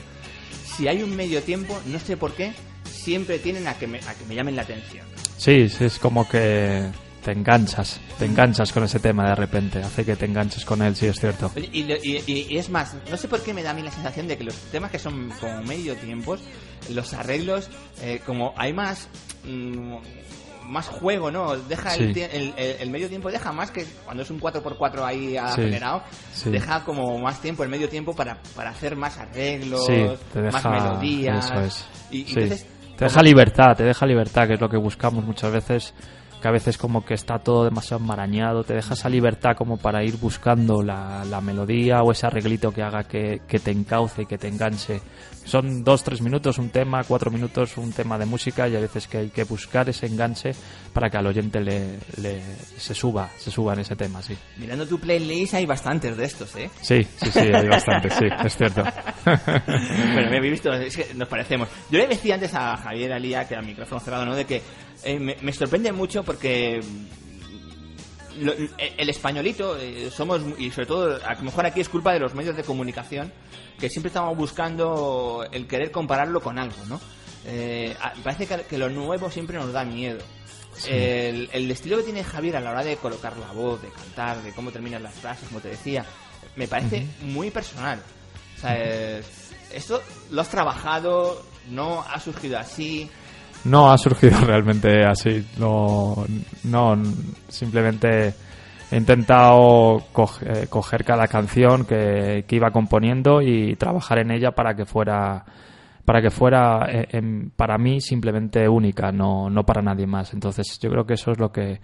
Si hay un medio tiempo, no sé por qué, siempre tienen a que me, a que me llamen la atención. Sí, sí, es como que te enganchas, te enganchas con ese tema de repente, hace que te enganches con él, sí, es cierto. Y, y- y- y es más, no sé por qué me da a mí la sensación de que los temas que son como medio tiempos, los arreglos, eh, como hay más mm, más juego, ¿no? Deja el, Sí. el, el- el medio tiempo, deja más que cuando es un 4x4 ahí acelerado, sí. deja como más tiempo, el medio tiempo para, para hacer más arreglos, deja, más melodías. Eso es. Y, entonces, te deja libertad, te deja libertad, que es lo que buscamos muchas veces, que a veces como que está todo demasiado enmarañado, te deja esa libertad como para ir buscando la, la melodía o ese arreglito que haga que, que te encauce y que te enganche. Son dos, tres minutos un tema, cuatro minutos un tema de música y a veces que hay que buscar ese enganche para que al oyente le, le- se suba, se suba en ese tema, sí. mirando tu playlist hay bastantes de estos, ¿eh? Sí, sí, sí, hay bastante, sí, es cierto. bueno, me habéis visto, es que nos parecemos. Yo le decía antes a Javier Alía, que era micrófono cerrado, ¿no? De que eh, me, me sorprende mucho porque lo- el españolito eh, somos, y sobre todo, a lo mejor aquí es culpa de los medios de comunicación, que siempre estamos buscando el querer compararlo con algo, ¿no? Eh, parece que, que lo nuevo siempre nos da miedo. El, el estilo que tiene Javier a la hora de colocar la voz, de cantar, de cómo terminan las frases, como te decía, me parece muy personal. O sea, esto lo has trabajado, no ha surgido así. No ha surgido realmente así. No, no simplemente he intentado coge- eh, coger cada canción que, que iba componiendo y trabajar en ella para que fuera para que fuera eh, para mí simplemente única, no, no para nadie más. Entonces yo creo que eso es lo que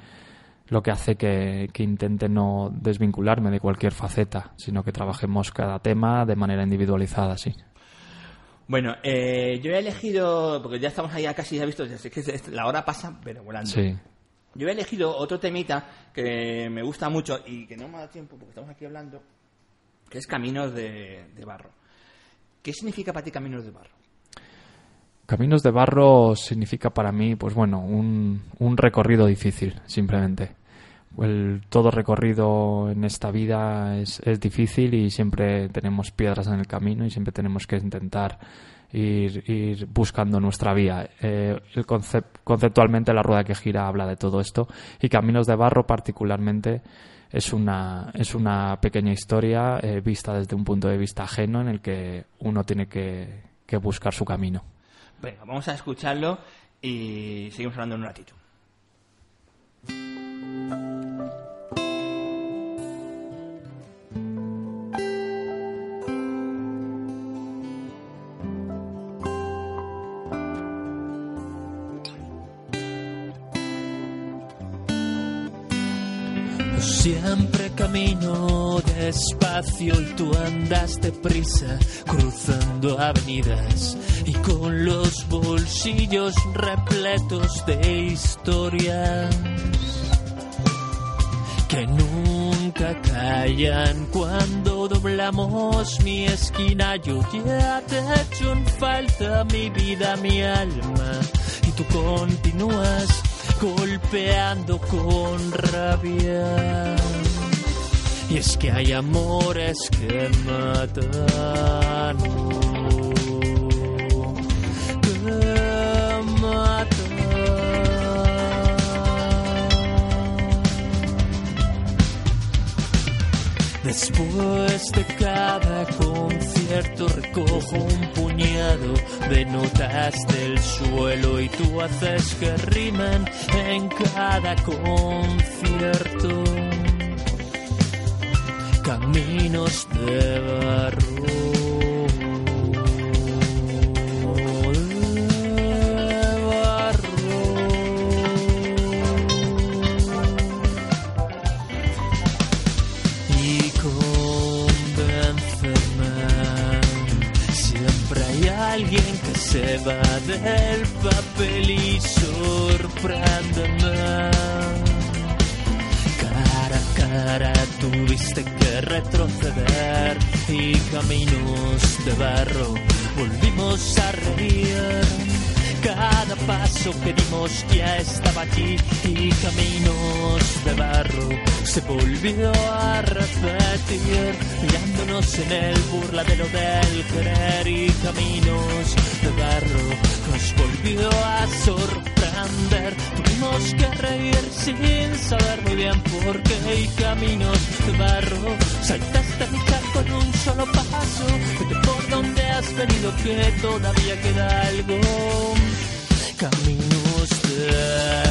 lo que hace que, que intente no desvincularme de cualquier faceta, sino que trabajemos cada tema de manera individualizada, sí. Bueno, eh, yo he elegido, porque ya estamos ahí casi, ya visto, ya sé que la hora pasa, pero volando. Sí. Yo he elegido otro temita que me gusta mucho y que no me da tiempo porque estamos aquí hablando, que es Caminos de, de Barro. ¿Qué significa para ti Caminos de Barro? Caminos de barro significa para mí, pues bueno, un, un recorrido difícil, simplemente. Todo recorrido en esta vida es, es difícil y siempre tenemos piedras en el camino y siempre tenemos que intentar ir, ir buscando nuestra vía. Eh, el concep- conceptualmente la rueda que gira habla de todo esto y Caminos de Barro particularmente es una, es una pequeña historia eh, vista desde un punto de vista ajeno en el que uno tiene que, que buscar su camino. Venga, vamos a escucharlo y seguimos hablando en un ratito. Siempre camino despacio y tú andas deprisa, cruzando avenidas y con los bolsillos repletos de historias que nunca callan cuando doblamos mi esquina. Yo ya te echo en falta mi vida, mi alma, y tú continúas golpeando con rabia. Y es que hay amores que matan. Después de cada concierto recojo un puñado de notas del suelo y tú haces que rimen en cada concierto. Caminos de barro. Va del papel y sorpréndeme. Cara a cara tuviste que retroceder y caminos de barro volvimos a reír. Cada paso que dimos ya estaba allí y caminos de barro se volvió a repetir, mirándonos en el burladero del querer y caminos de barro nos volvió a sorprender. Tuvimos que reír sin saber muy bien por qué y caminos de barro saltaste mi en un solo paso. Vete por donde has venido que todavía queda algo. Caminos de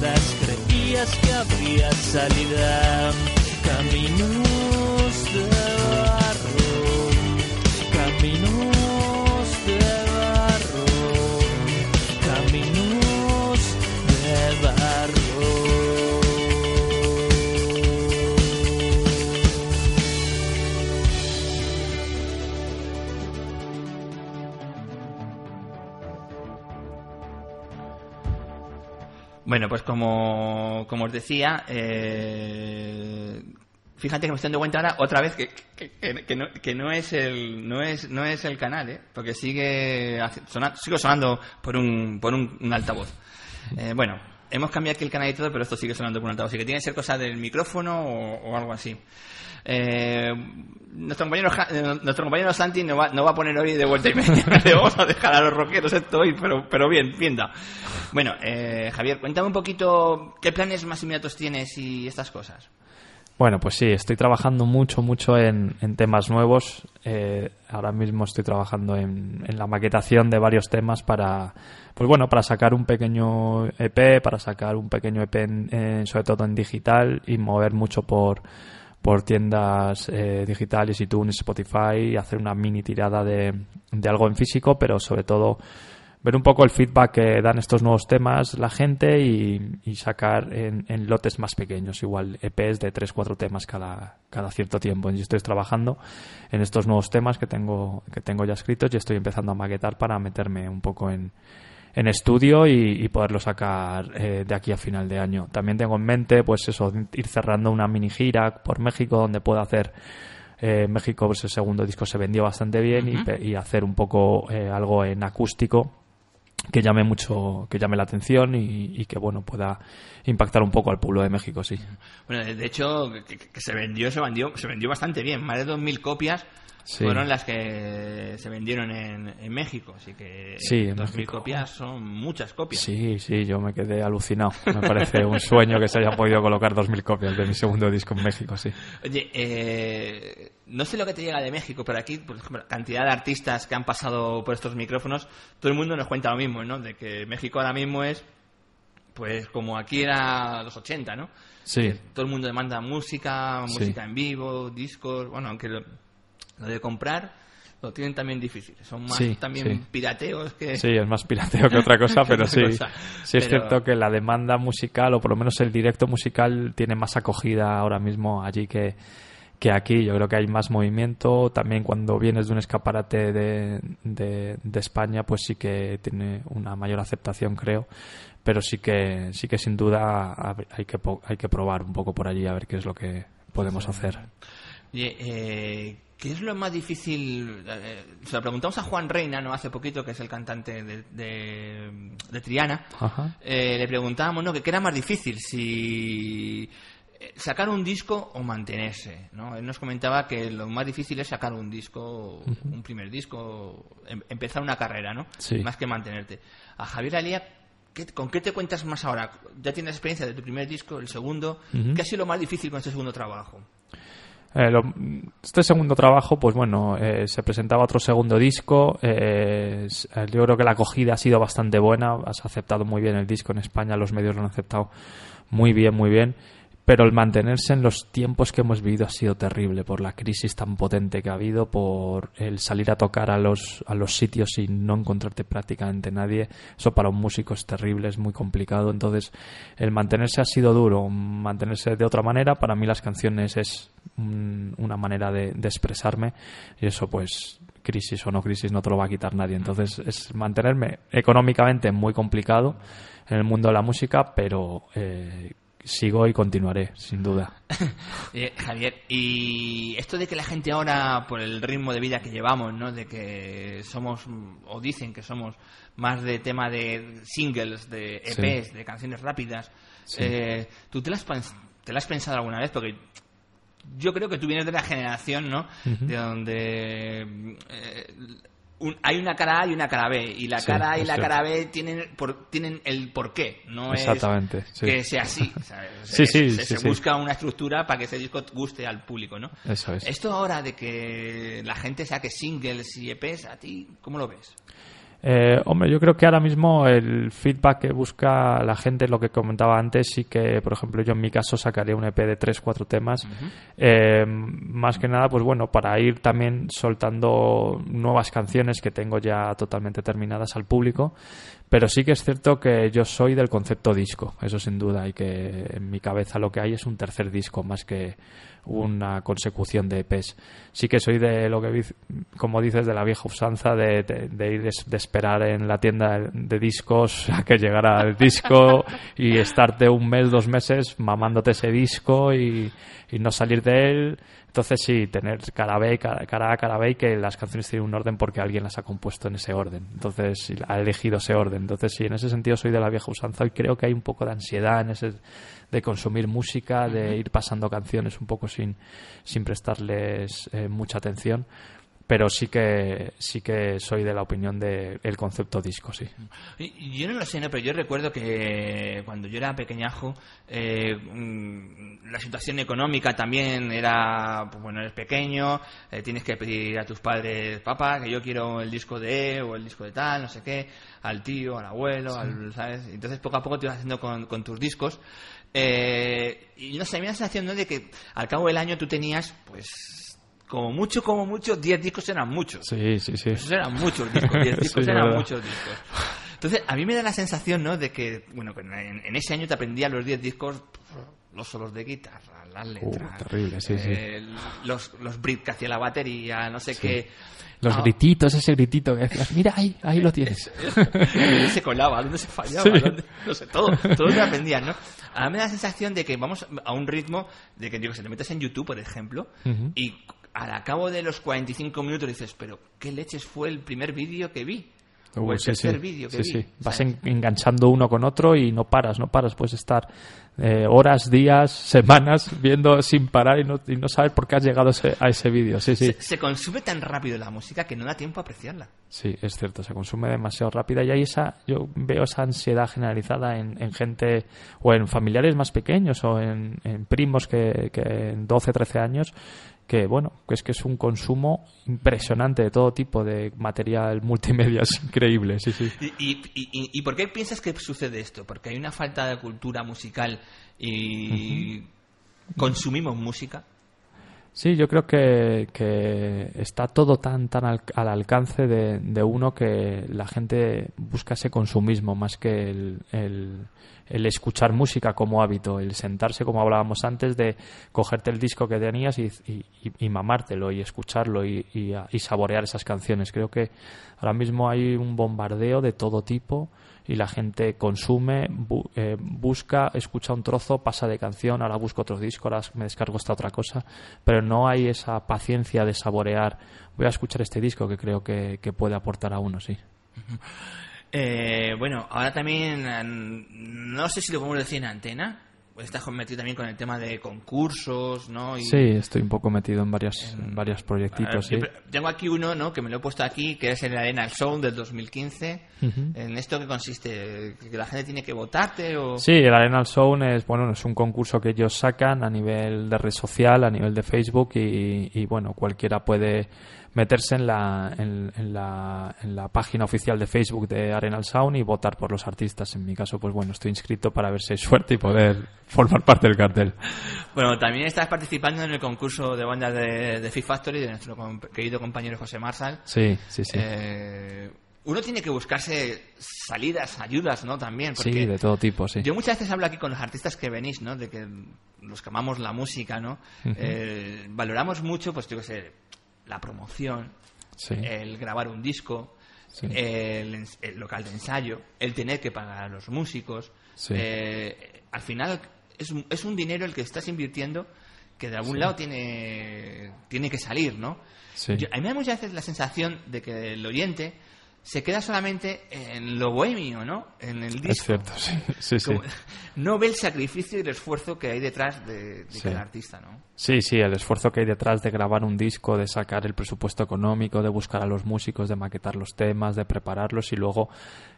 Creías que habría salida. Caminos Bueno, pues como, como os decía, eh, fíjate que me estoy dando cuenta ahora otra vez que, que, no, que no es el no es no es el canal, ¿eh? porque sigue sona- sigo sonando por un por un, un altavoz. Eh, bueno, hemos cambiado aquí el canal y todo, pero esto sigue sonando por un altavoz, así que tiene que ser cosa del micrófono o, algo así. Eh, nuestro compañero eh, nuestro compañero Santi no va, no va a poner hoy de vuelta y media. Le vamos a dejar a los rockeros esto hoy, pero, pero bien, bien da. Bueno, eh, Javier, cuéntame un poquito qué planes más inmediatos tienes y estas cosas. Bueno, pues sí, estoy trabajando mucho, mucho en, temas nuevos. Eh, ahora mismo estoy trabajando en, en la maquetación de varios temas para, pues bueno, para sacar un pequeño EP, para sacar un pequeño EP en- sobre todo en digital y mover mucho por, por tiendas eh, digitales, iTunes, Spotify y hacer una mini tirada de, de algo en físico, pero sobre todo ver un poco el feedback que dan estos nuevos temas la gente y, y sacar en, en lotes más pequeños, igual EPs de 3-4 temas cada, cada cierto tiempo. Y estoy trabajando en estos nuevos temas que tengo, que tengo ya escritos y estoy empezando a maquetar para meterme un poco en, en estudio y, y poderlo sacar eh, de aquí a final de año. También tengo en mente, pues eso, ir cerrando una mini gira por México donde pueda hacer eh, México pues el segundo disco se vendió bastante bien y Ujú. pe- y, hacer un poco eh, algo en acústico que llame mucho que llame la atención y, y que bueno pueda impactar un poco al pueblo de México sí Bueno, de hecho, que, que se vendió, se vendió, se vendió bastante bien. Más de 2.000 copias Sí. fueron las que se vendieron en, en México. Así que Sí, en 2.000 México. copias son muchas copias. sí sí yo me quedé alucinado me parece un sueño que se hayan podido colocar 2.000 copias de mi segundo disco en México sí Oye, eh, no sé lo que te llega de México, pero aquí, por ejemplo, cantidad de artistas que han pasado por estos micrófonos, todo el mundo nos cuenta lo mismo, ¿no? De que México ahora mismo es, pues, como aquí era los 80, ¿no? sí Que todo el mundo demanda música, Sí. música en vivo, discos, bueno, aunque lo, lo de comprar lo tienen también difícil. Son más Sí, también sí. pirateos que... Sí, es más pirateo que otra cosa, pero sí. cosa. Sí es Pero- cierto que la demanda musical, o por lo menos el directo musical, tiene más acogida ahora mismo allí que, que aquí yo creo que hay más movimiento. También cuando vienes de un escaparate de, de, de España, pues sí que tiene una mayor aceptación, creo. Pero sí que, sí que sin duda hay que, hay que probar un poco por allí a ver qué es lo que podemos hacer. Oye, eh, ¿Qué es lo más difícil? Eh, se lo preguntamos a Juan Reina, ¿no? Hace poquito, que es el cantante de, de, Triana. Eh, le preguntábamos, ¿no? ¿Qué era más difícil? Si sacar un disco o mantenerse, ¿no? Él nos comentaba que lo más difícil es sacar un disco, un primer disco, em, empezar una carrera, ¿no? Más que mantenerte. A Javier Alía, ¿con qué te cuentas más ahora? Ya tienes experiencia de tu primer disco, el segundo. ¿Qué ha sido lo más difícil con este segundo trabajo? Eh, este segundo trabajo, pues bueno, eh, se presentaba otro segundo disco. Eh, yo creo que la acogida ha sido bastante buena. Has aceptado muy bien el disco en España, los medios lo han aceptado muy bien, muy bien pero el mantenerse en los tiempos que hemos vivido ha sido terrible por la crisis tan potente que ha habido, por el salir a tocar a los, a los sitios y no encontrarte prácticamente nadie. Eso para un músico es terrible, es muy complicado. Entonces, el mantenerse ha sido duro. Mantenerse de otra manera, para mí las canciones es una manera de, expresarme y eso pues crisis o no crisis no te lo va a quitar nadie. Entonces, es mantenerme económicamente muy complicado en el mundo de la música, pero eh, sigo y continuaré, sin duda. Javier, y esto de que la gente ahora, por el ritmo de vida que llevamos, ¿no? de que somos, o dicen que somos más de tema de singles, de EPs, de canciones rápidas, eh, ¿tú te las, te las has pensado alguna vez? Porque yo creo que tú vienes de la generación, ¿no? De donde eh, hay una cara A y una cara B y la cara A y la cara B tienen por, tienen el porqué no Exactamente, es que sea así sí, sí, se, busca una estructura para que ese disco guste al público no eso es. Esto ahora de que la gente saque singles y EPs a ti cómo lo ves eh, hombre, yo creo que ahora mismo el feedback que busca la gente, lo que comentaba antes, sí que, por ejemplo, yo en mi caso sacaría un EP de 3-4 temas. Eh, más que nada, pues bueno, para ir también soltando nuevas canciones que tengo ya totalmente terminadas al público. Pero sí que es cierto que yo soy del concepto disco, eso sin duda, y que en mi cabeza lo que hay es un tercer disco más que una consecución de EPs. Sí que soy de lo que, como dices, de la vieja usanza de, ir de esperar en la tienda de discos a que llegara el disco y estarte un mes, dos meses mamándote ese disco y, y no salir de él. Entonces sí, tener cara B, cara, A, cara B y que las canciones tienen un orden porque alguien las ha compuesto en ese orden. Entonces ha elegido ese orden. Entonces sí, en ese sentido soy de la vieja usanza y creo que hay un poco de ansiedad en ese de consumir música, de ir pasando canciones un poco sin, sin prestarles eh, mucha atención pero sí que sí que soy de la opinión del el concepto disco, sí. Yo no lo sé, pero yo recuerdo que cuando yo era pequeñajo, eh, mm, la situación económica también era, pues bueno, eres pequeño, eh, tienes que pedir a tus padres, papá, que yo quiero el disco de E o el disco de tal, no sé qué, al tío, al abuelo, al, ¿sabes? Entonces poco a poco te vas haciendo con, con tus discos. Eh, y no sé, me da la sensación de que al cabo del año tú tenías, pues, como mucho, como mucho, 10 discos eran muchos. Sí, sí, sí. Esos eran muchos discos, 10 discos eran muchos discos. Entonces, a mí me da la sensación, ¿no?, de que, bueno, en, ese año te aprendía los 10 discos, los solos de guitarra, las uh, letras. terrible, sí, sí. Eh, los, los bricks que hacía la batería, no sé qué. Los ah. grititos, ese gritito que decías, mira ahí, ahí lo tienes. ¿Dónde se colaba? ¿Dónde se fallaba? No sé, todo, todo lo aprendían, ¿no? A mí me da la sensación de que vamos a un ritmo de que, digo, se te metes en YouTube, por ejemplo, y al cabo de los 45 minutos dices, pero ¿qué leches fue el primer vídeo que vi? O el tercer vídeo que vi. Sí. Vas enganchando uno con otro y no paras, no paras. Puedes estar eh, horas, días, semanas viendo sin parar y no, y no sabes por qué has llegado a ese vídeo. Sí, sí. Se, consume tan rápido la música que no da tiempo a apreciarla. Sí, es cierto, se consume demasiado rápida y hay esa, yo veo esa ansiedad generalizada en, en gente o en familiares más pequeños o en, en primos que, que en 12, 13 años que bueno, que es que es un consumo impresionante de todo tipo de material multimedia, es increíble, sí, sí. ¿Y, y, y, por qué piensas que sucede esto? ¿Porque hay una falta de cultura musical y consumimos música? Sí, yo creo que, que está todo tan tan al, al alcance de, de uno que la gente busca ese consumismo más que el, el, escuchar música como hábito, el sentarse, como hablábamos antes, de cogerte el disco que tenías y, y, y mamártelo y escucharlo y, y saborear esas canciones. Creo que ahora mismo hay un bombardeo de todo tipo y la gente consume, bu eh, busca, escucha un trozo, pasa de canción, ahora busco otro disco, ahora me descargo esta otra cosa, pero no hay esa paciencia de saborear, voy a escuchar este disco que creo que, puede aportar a uno, sí. Eh, bueno, ahora también, no sé si lo podemos decir en antena, estás metido también con el tema de concursos, ¿no? Y, sí, estoy un poco metido en varios, en, varios proyectitos, ver, sí. Tengo aquí uno, ¿no? Que me lo he puesto aquí, que es el Arena Sound del 2015. Uh -huh. ¿En esto qué consiste? ¿Que la gente tiene que votarte o...? Sí, el Arenal Sound es, bueno, es un concurso que ellos sacan a nivel de red social, a nivel de Facebook y, y bueno, cualquiera puede meterse en la, en, en, la, en la página oficial de Facebook de Arenal Sound y votar por los artistas. En mi caso, pues bueno, estoy inscrito para ver si hay suerte y poder formar parte del cartel. Bueno, también estás participando en el concurso de bandas de, de Fit Factory de nuestro querido compañero José Marsal. Sí, sí, sí. Eh, uno tiene que buscarse salidas, ayudas, ¿no? También. Porque sí, de todo tipo, sí. Yo muchas veces hablo aquí con los artistas que venís, ¿no? De que los que amamos la música, ¿no? Uh -huh. eh, valoramos mucho, pues yo qué sé, la promoción, sí. el grabar un disco, sí. el, el, local de ensayo, el tener que pagar a los músicos. Sí. Eh, al final es, es, un dinero el que estás invirtiendo que de algún lado tiene, tiene que salir, ¿no? Yo, a mí me da muchas veces la sensación de que el oyente se queda solamente en lo bohemio, ¿no? En el disco. Es cierto, sí. sí, sí. no ve el sacrificio y el esfuerzo que hay detrás de, de sí. cada artista, ¿no? Sí, sí, el esfuerzo que hay detrás de grabar un disco, de sacar el presupuesto económico, de buscar a los músicos, de maquetar los temas, de prepararlos y luego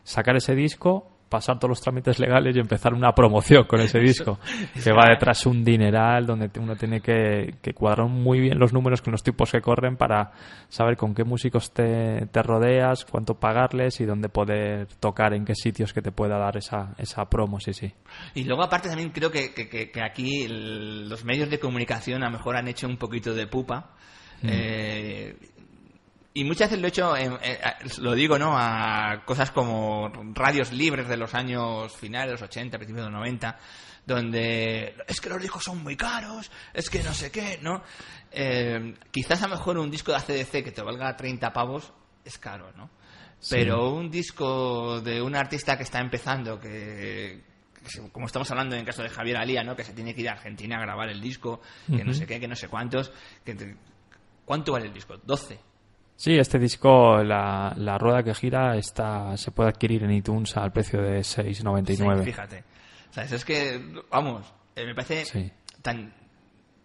sacar ese disco pasar todos los trámites legales y empezar una promoción con ese disco. que va detrás un dineral donde uno tiene que, que, cuadrar muy bien los números con los tipos que corren para saber con qué músicos te, te, rodeas, cuánto pagarles y dónde poder tocar, en qué sitios que te pueda dar esa, esa promo, sí, sí. Y luego aparte también creo que, que, que aquí el, los medios de comunicación a lo mejor han hecho un poquito de pupa. Mm. Eh, y muchas veces lo he hecho, en, en, lo digo, ¿no? A cosas como radios libres de los años finales, los 80, principios de los 90, donde es que los discos son muy caros, es que no sé qué, ¿no? Eh, quizás a lo mejor un disco de ACDC que te valga 30 pavos es caro, ¿no? Sí. Pero un disco de un artista que está empezando, que, como estamos hablando en el caso de Javier Alía, ¿no? Que se tiene que ir a Argentina a grabar el disco, que uh -huh. no sé qué, que no sé cuántos, que te, ¿cuánto vale el disco? 12 Sí, este disco, la, la, rueda que gira, está, se puede adquirir en iTunes al precio de 6,99. Sí, fíjate. O sea, eso es que, vamos, eh, me parece sí. tan,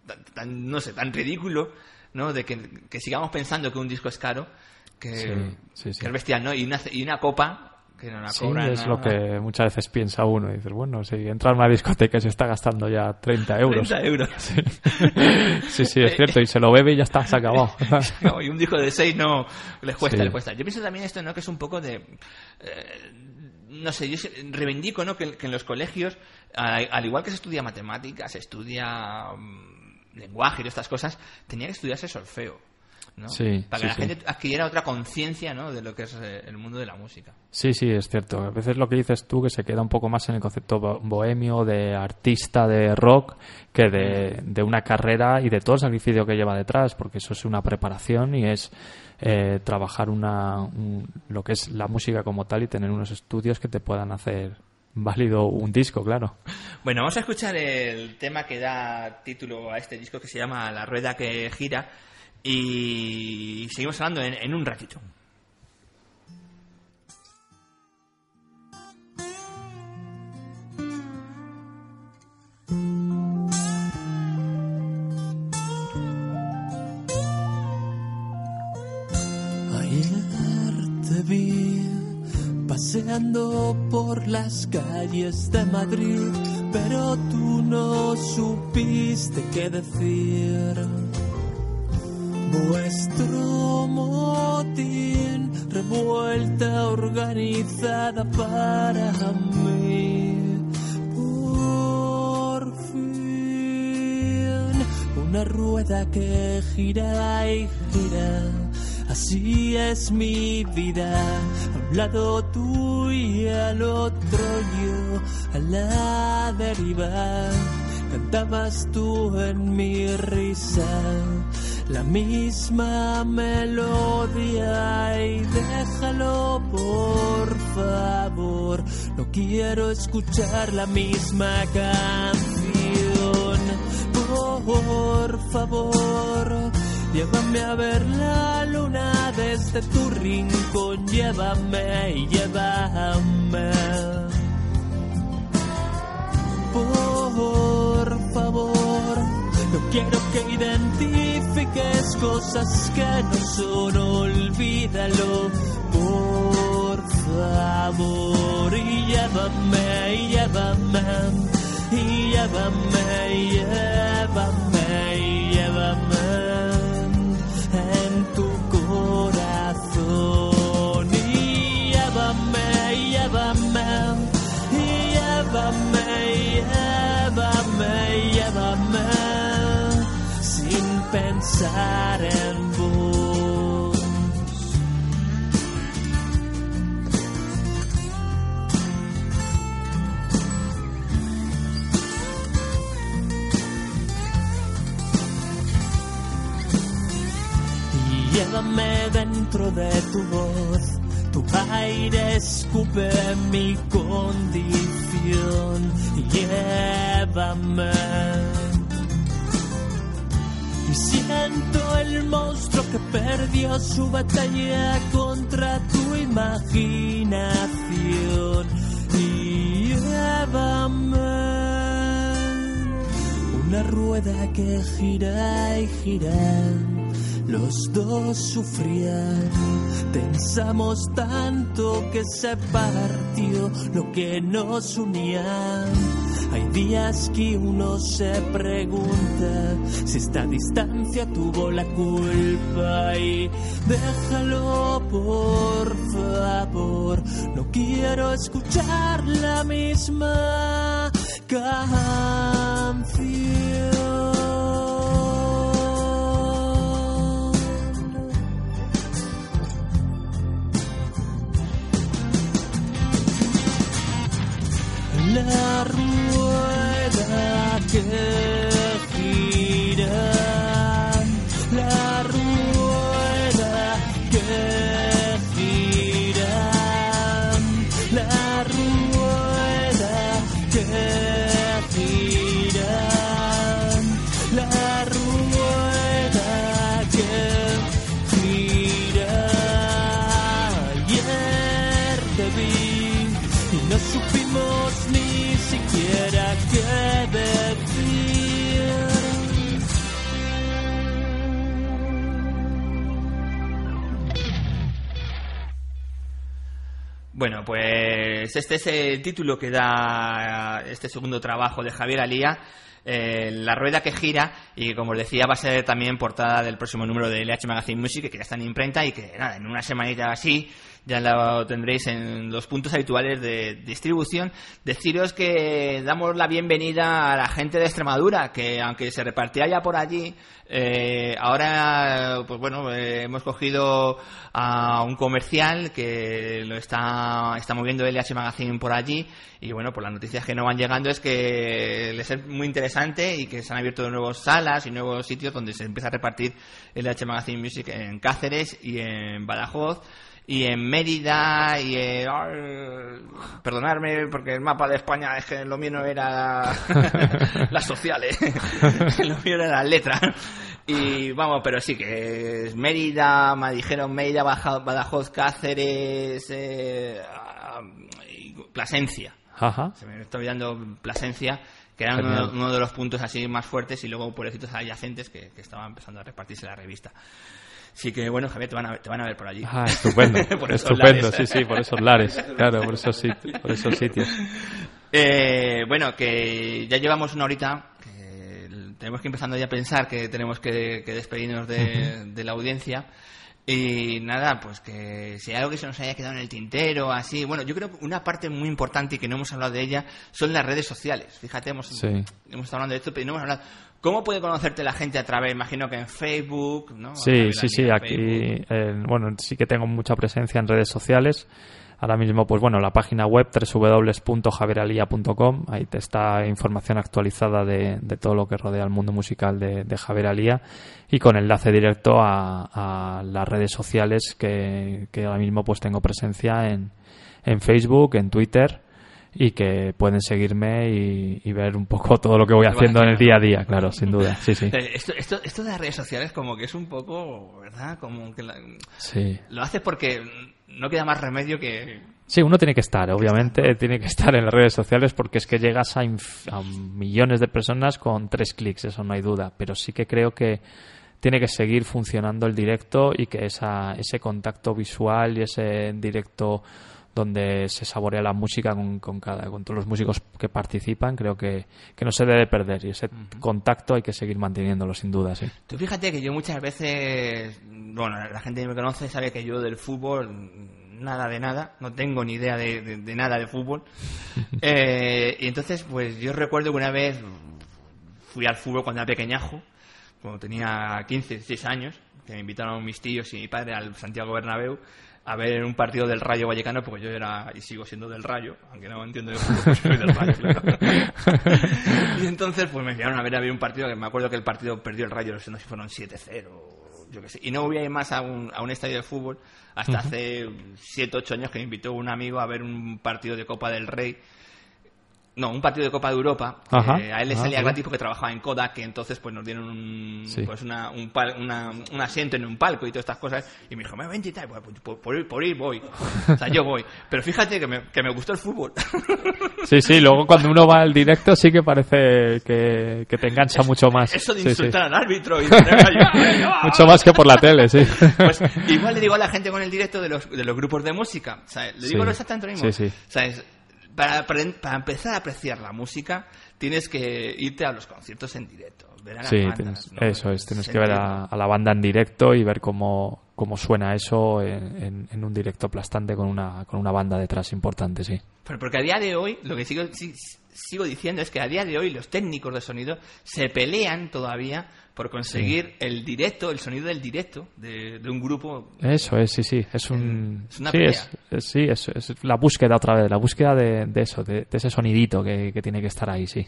tan, tan, no sé, tan ridículo, ¿no? De que, que, sigamos pensando que un disco es caro, que, sí, que es bestial, ¿no? Y una, y una copa que no la sí, cobran, es lo que muchas veces piensa uno. Y dices, bueno, si entra en una discoteca y se está gastando ya 30 euros. 30 euros. Sí, sí, sí, es cierto. Y se lo bebe y ya está, se acabó. no, y un disco de 6 no, les cuesta, sí. les cuesta. Yo pienso también esto, ¿no? Que es un poco de... Eh, no sé, yo reivindico, ¿no? Que, que en los colegios, al, al, igual que se estudia matemáticas, se estudia um, lenguaje y estas cosas, tenía que estudiarse solfeo. ¿No? Sí, para sí, que la sí. gente adquiriera otra conciencia ¿no? de lo que es eh, el mundo de la música. Sí, sí, es cierto. A veces lo que dices tú que se queda un poco más en el concepto bohemio, de artista, de rock, que de, de una carrera y de todo el sacrificio que lleva detrás, porque eso es una preparación y es eh, trabajar una, un, lo que es la música como tal y tener unos estudios que te puedan hacer válido un disco, claro. Bueno, vamos a escuchar el tema que da título a este disco que se llama La rueda que gira y seguimos hablando en, un ratito. Paseando por las calles de Madrid, pero tú no supiste qué decir vuestro motín, revuelta organizada para mí. Por fin, una rueda que gira y gira. Así es mi vida, a un lado tú y al otro yo, a la deriva. Cantabas tú en mi risa la misma melodía y déjalo por favor. No quiero escuchar la misma canción. Por favor, llévame a ver la luna desde tu rincón. Llévame y llévame. Por favor, quiero que identifiques cosas que no son, olvídalo. Por favor, y llévame, llévame, y llévame, llévame y llévame dentro de tu voz. Tu aire escupe mi condición llévame. Siento el monstruo que perdió su batalla contra tu imaginación y llévame. Una rueda que gira y gira. Los dos sufrían, pensamos tanto que se partió lo que nos unía. Hay días que uno se pregunta si esta distancia tuvo la culpa y déjalo por favor. No quiero escuchar la misma canción. La rueda que Bueno, pues este es el título que da este segundo trabajo de Javier Alía, eh, La rueda que gira, y como os decía va a ser también portada del próximo número de LH Magazine Music, que ya está en imprenta y que nada, en una semanita así ya lo tendréis en los puntos habituales de distribución. Deciros que damos la bienvenida a la gente de Extremadura, que aunque se repartía ya por allí, eh, ahora, pues bueno, eh, hemos cogido a un comercial que lo está, está moviendo LH Magazine por allí. Y bueno, pues las noticias que nos van llegando es que les es muy interesante y que se han abierto nuevas salas y nuevos sitios donde se empieza a repartir LH Magazine Music en Cáceres y en Badajoz y en Mérida y en... ay, perdonadme porque el mapa de España es que lo mío no era las sociales lo mío era las letras y vamos pero sí que es Mérida me dijeron Mérida Badajoz Cáceres eh, y Plasencia. Ajá. se me está olvidando Plasencia que eran uno de los puntos así más fuertes y luego pueblecitos adyacentes que, que estaban empezando a repartirse la revista Así que bueno, Javier, te van a ver, te van a ver por allí. Ah, estupendo. Por estupendo, sí, sí, por esos lares. Claro, por esos, sit- por esos sitios. Eh, bueno, que ya llevamos una horita. Que tenemos que empezando ya a pensar que tenemos que, que despedirnos de, de la audiencia. Y nada, pues que si hay algo que se nos haya quedado en el tintero, así. Bueno, yo creo que una parte muy importante y que no hemos hablado de ella son las redes sociales. Fíjate, hemos, Sí. hemos estado hablando de esto, pero no hemos hablado. ¿Cómo puede conocerte la gente a través? Imagino que en Facebook, ¿no? Sí, sí, sí, aquí, eh, bueno, sí que tengo mucha presencia en redes sociales. Ahora mismo, pues bueno, la página web www.javieralía.com, ahí te está información actualizada de, de todo lo que rodea el mundo musical de, de Javier Alía y con enlace directo a, a las redes sociales que, que ahora mismo pues tengo presencia en, en Facebook, en Twitter y que pueden seguirme y, y ver un poco todo lo que voy haciendo en el día a día, claro, sin duda, sí, sí. Eh, Esto, esto, esto de las redes sociales como que es un poco, ¿verdad? Como que la- Sí. lo haces porque no queda más remedio que... Sí, uno tiene que estar, obviamente, tiene que estar en las redes sociales porque es que llegas a, a millones de personas con tres clics, eso no hay duda. Pero sí que creo que tiene que seguir funcionando el directo y que esa, ese contacto visual y ese directo donde se saborea la música con, con cada, con todos los músicos que participan, creo que, que no se debe perder y ese contacto hay que seguir manteniéndolo sin duda, sí. Tú fíjate que yo muchas veces, bueno, la gente que me conoce sabe que yo del fútbol nada de nada, no tengo ni idea de, de- de nada de fútbol. Eh, y entonces, pues yo recuerdo que una vez fui al fútbol cuando era pequeñajo, cuando tenía 15, 16 años, que me invitaron mis tíos y mi padre al Santiago Bernabéu a ver un partido del Rayo Vallecano, porque yo era y sigo siendo del Rayo, aunque no entiendo pues soy del Rayo, claro. y entonces pues me enviaron a ver a ver un partido, que me acuerdo que el partido perdió el Rayo, no sé si fueron 7-0, yo qué sé. Y no voy a ir más a un, a un estadio de fútbol hasta hace 7, 8 años que me invitó un amigo a ver un partido de Copa del Rey. No, un partido de Copa de Europa. Ajá. a él le salía bien. gratis porque trabajaba en Kodak, que entonces pues nos dieron un, Sí. pues una, un, pal- una- un asiento en un palco y todas estas cosas. Y me dijo, me vente y tal. Pues, por, por ir, por ir voy. O sea, yo voy. Pero fíjate que me, que me gustó el fútbol. Sí, sí, luego cuando uno va al directo sí que parece que, que te engancha mucho más. Eso de Sí, sí. insultar al árbitro y Mucho más que por la tele, sí. Pues igual le digo a la gente con el directo de los, de los grupos de música. ¿sabes? Le digo lo exactamente lo mismo. Sí, sí. ¿Sabes? Para, para empezar a apreciar la música, tienes que irte a los conciertos en directo. Ver a las Sí, bandas, tienes- ¿no? eso es, tienes que ver a, a la banda en directo y ver cómo, cómo suena eso en, en- en un directo aplastante con una, con una banda detrás importante, sí. Pero porque a día de hoy, lo que sigo, si- sigo diciendo es que a día de hoy los técnicos de sonido se pelean todavía por conseguir el directo, el sonido del directo de, de un grupo. Eso es, sí, sí, es un... Es una sí, es, es- sí, es, es la búsqueda otra vez, la búsqueda de, de eso, de, de ese sonidito que, que tiene que estar ahí, sí.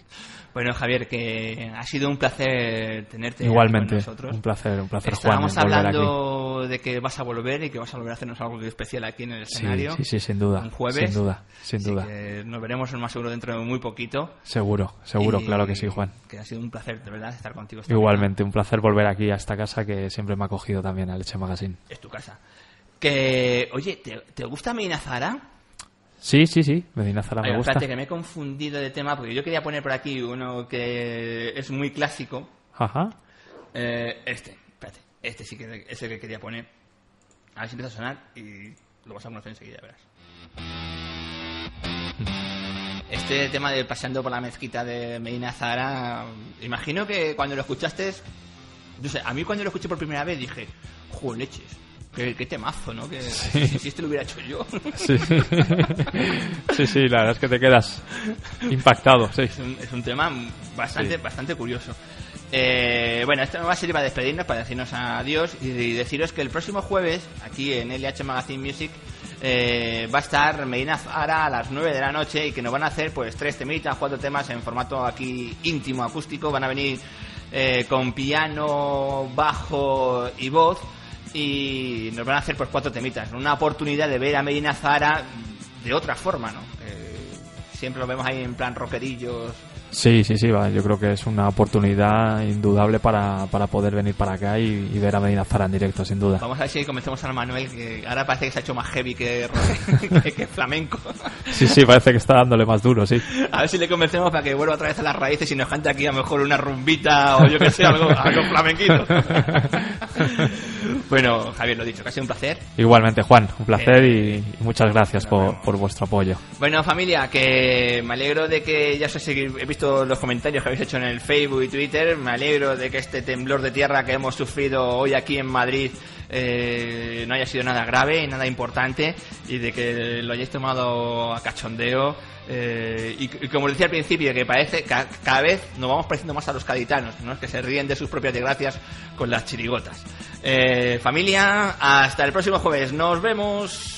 Bueno, Javier, que ha sido un placer tenerte aquí Igualmente, con nosotros. un placer, un placer, Juan, Estábamos aquí. hablando de que vas a volver y que vas a volver a hacernos algo especial aquí en el Sí, escenario. sí, sí, sin duda, Un jueves. sin duda, sin duda. que nos veremos más seguro dentro de muy poquito. Seguro, seguro, Y claro que sí, Juan. Que ha sido un placer, de verdad, estar contigo. esta Igualmente, un placer volver aquí a esta casa que siempre me ha acogido también a Leche Magazine. Es tu casa. Que, oye, ¿te, te gusta Medina Zara? Sí, sí, sí, Medina Zara me Ay, gusta. espérate, que me he confundido de tema porque yo quería poner por aquí uno que es muy clásico. Ajá. Eh, este, espérate, este sí que es el que quería poner. A ver si empieza a sonar y lo vas a conocer enseguida, verás. Este tema de paseando por la mezquita de Medina Zara, imagino que cuando lo escuchaste, no sé, a mí cuando lo escuché por primera vez dije, jo, leches, qué, qué temazo, ¿no? Que si, si este lo hubiera hecho yo. Sí. sí, sí, la verdad es que te quedas impactado, sí. Es un, es un tema bastante, bastante curioso. Eh, bueno, esto va a servir para despedirnos, para decirnos adiós y, y deciros que el próximo jueves, aquí en LH Magazine Music, eh, va a estar Medina Zara a las 9 de la noche y que nos van a hacer pues tres temitas, cuatro temas en formato aquí íntimo, acústico. Van a venir eh, con piano, bajo y voz y nos van a hacer pues cuatro temitas. Una oportunidad de ver a Medina Zara de otra forma, ¿no? Eh, siempre lo vemos ahí en plan rockerillos. Sí, sí, sí, va, yo creo que es una oportunidad indudable para, para poder venir para acá y, y ver a Medina Zara en directo, sin duda. Vamos a ver si convencemos a Manuel, que ahora parece que se ha hecho más heavy que, que flamenco. Sí, sí, parece que está dándole más duro, sí. A ver si le convencemos para que vuelva otra vez a las raíces y nos cante aquí a lo mejor una rumbita o yo que sé, algo, algo flamenquito. bueno, Javier, lo dicho, que ha sido un placer. Igualmente, Juan, un placer y, Eh, y muchas gracias por, por vuestro apoyo. Bueno, familia, que me alegro de que ya os he, he visto los comentarios que habéis hecho en el Facebook y Twitter. Me alegro de que este temblor de tierra que hemos sufrido hoy aquí en Madrid eh, no haya sido nada grave, nada importante y de que lo hayáis tomado a cachondeo. Eh, y, y como decía al principio, que parece ca- cada vez nos vamos pareciendo más a los gaditanos, ¿no? que se ríen de sus propias desgracias con las chirigotas. Eh, familia, hasta el próximo jueves. Nos vemos.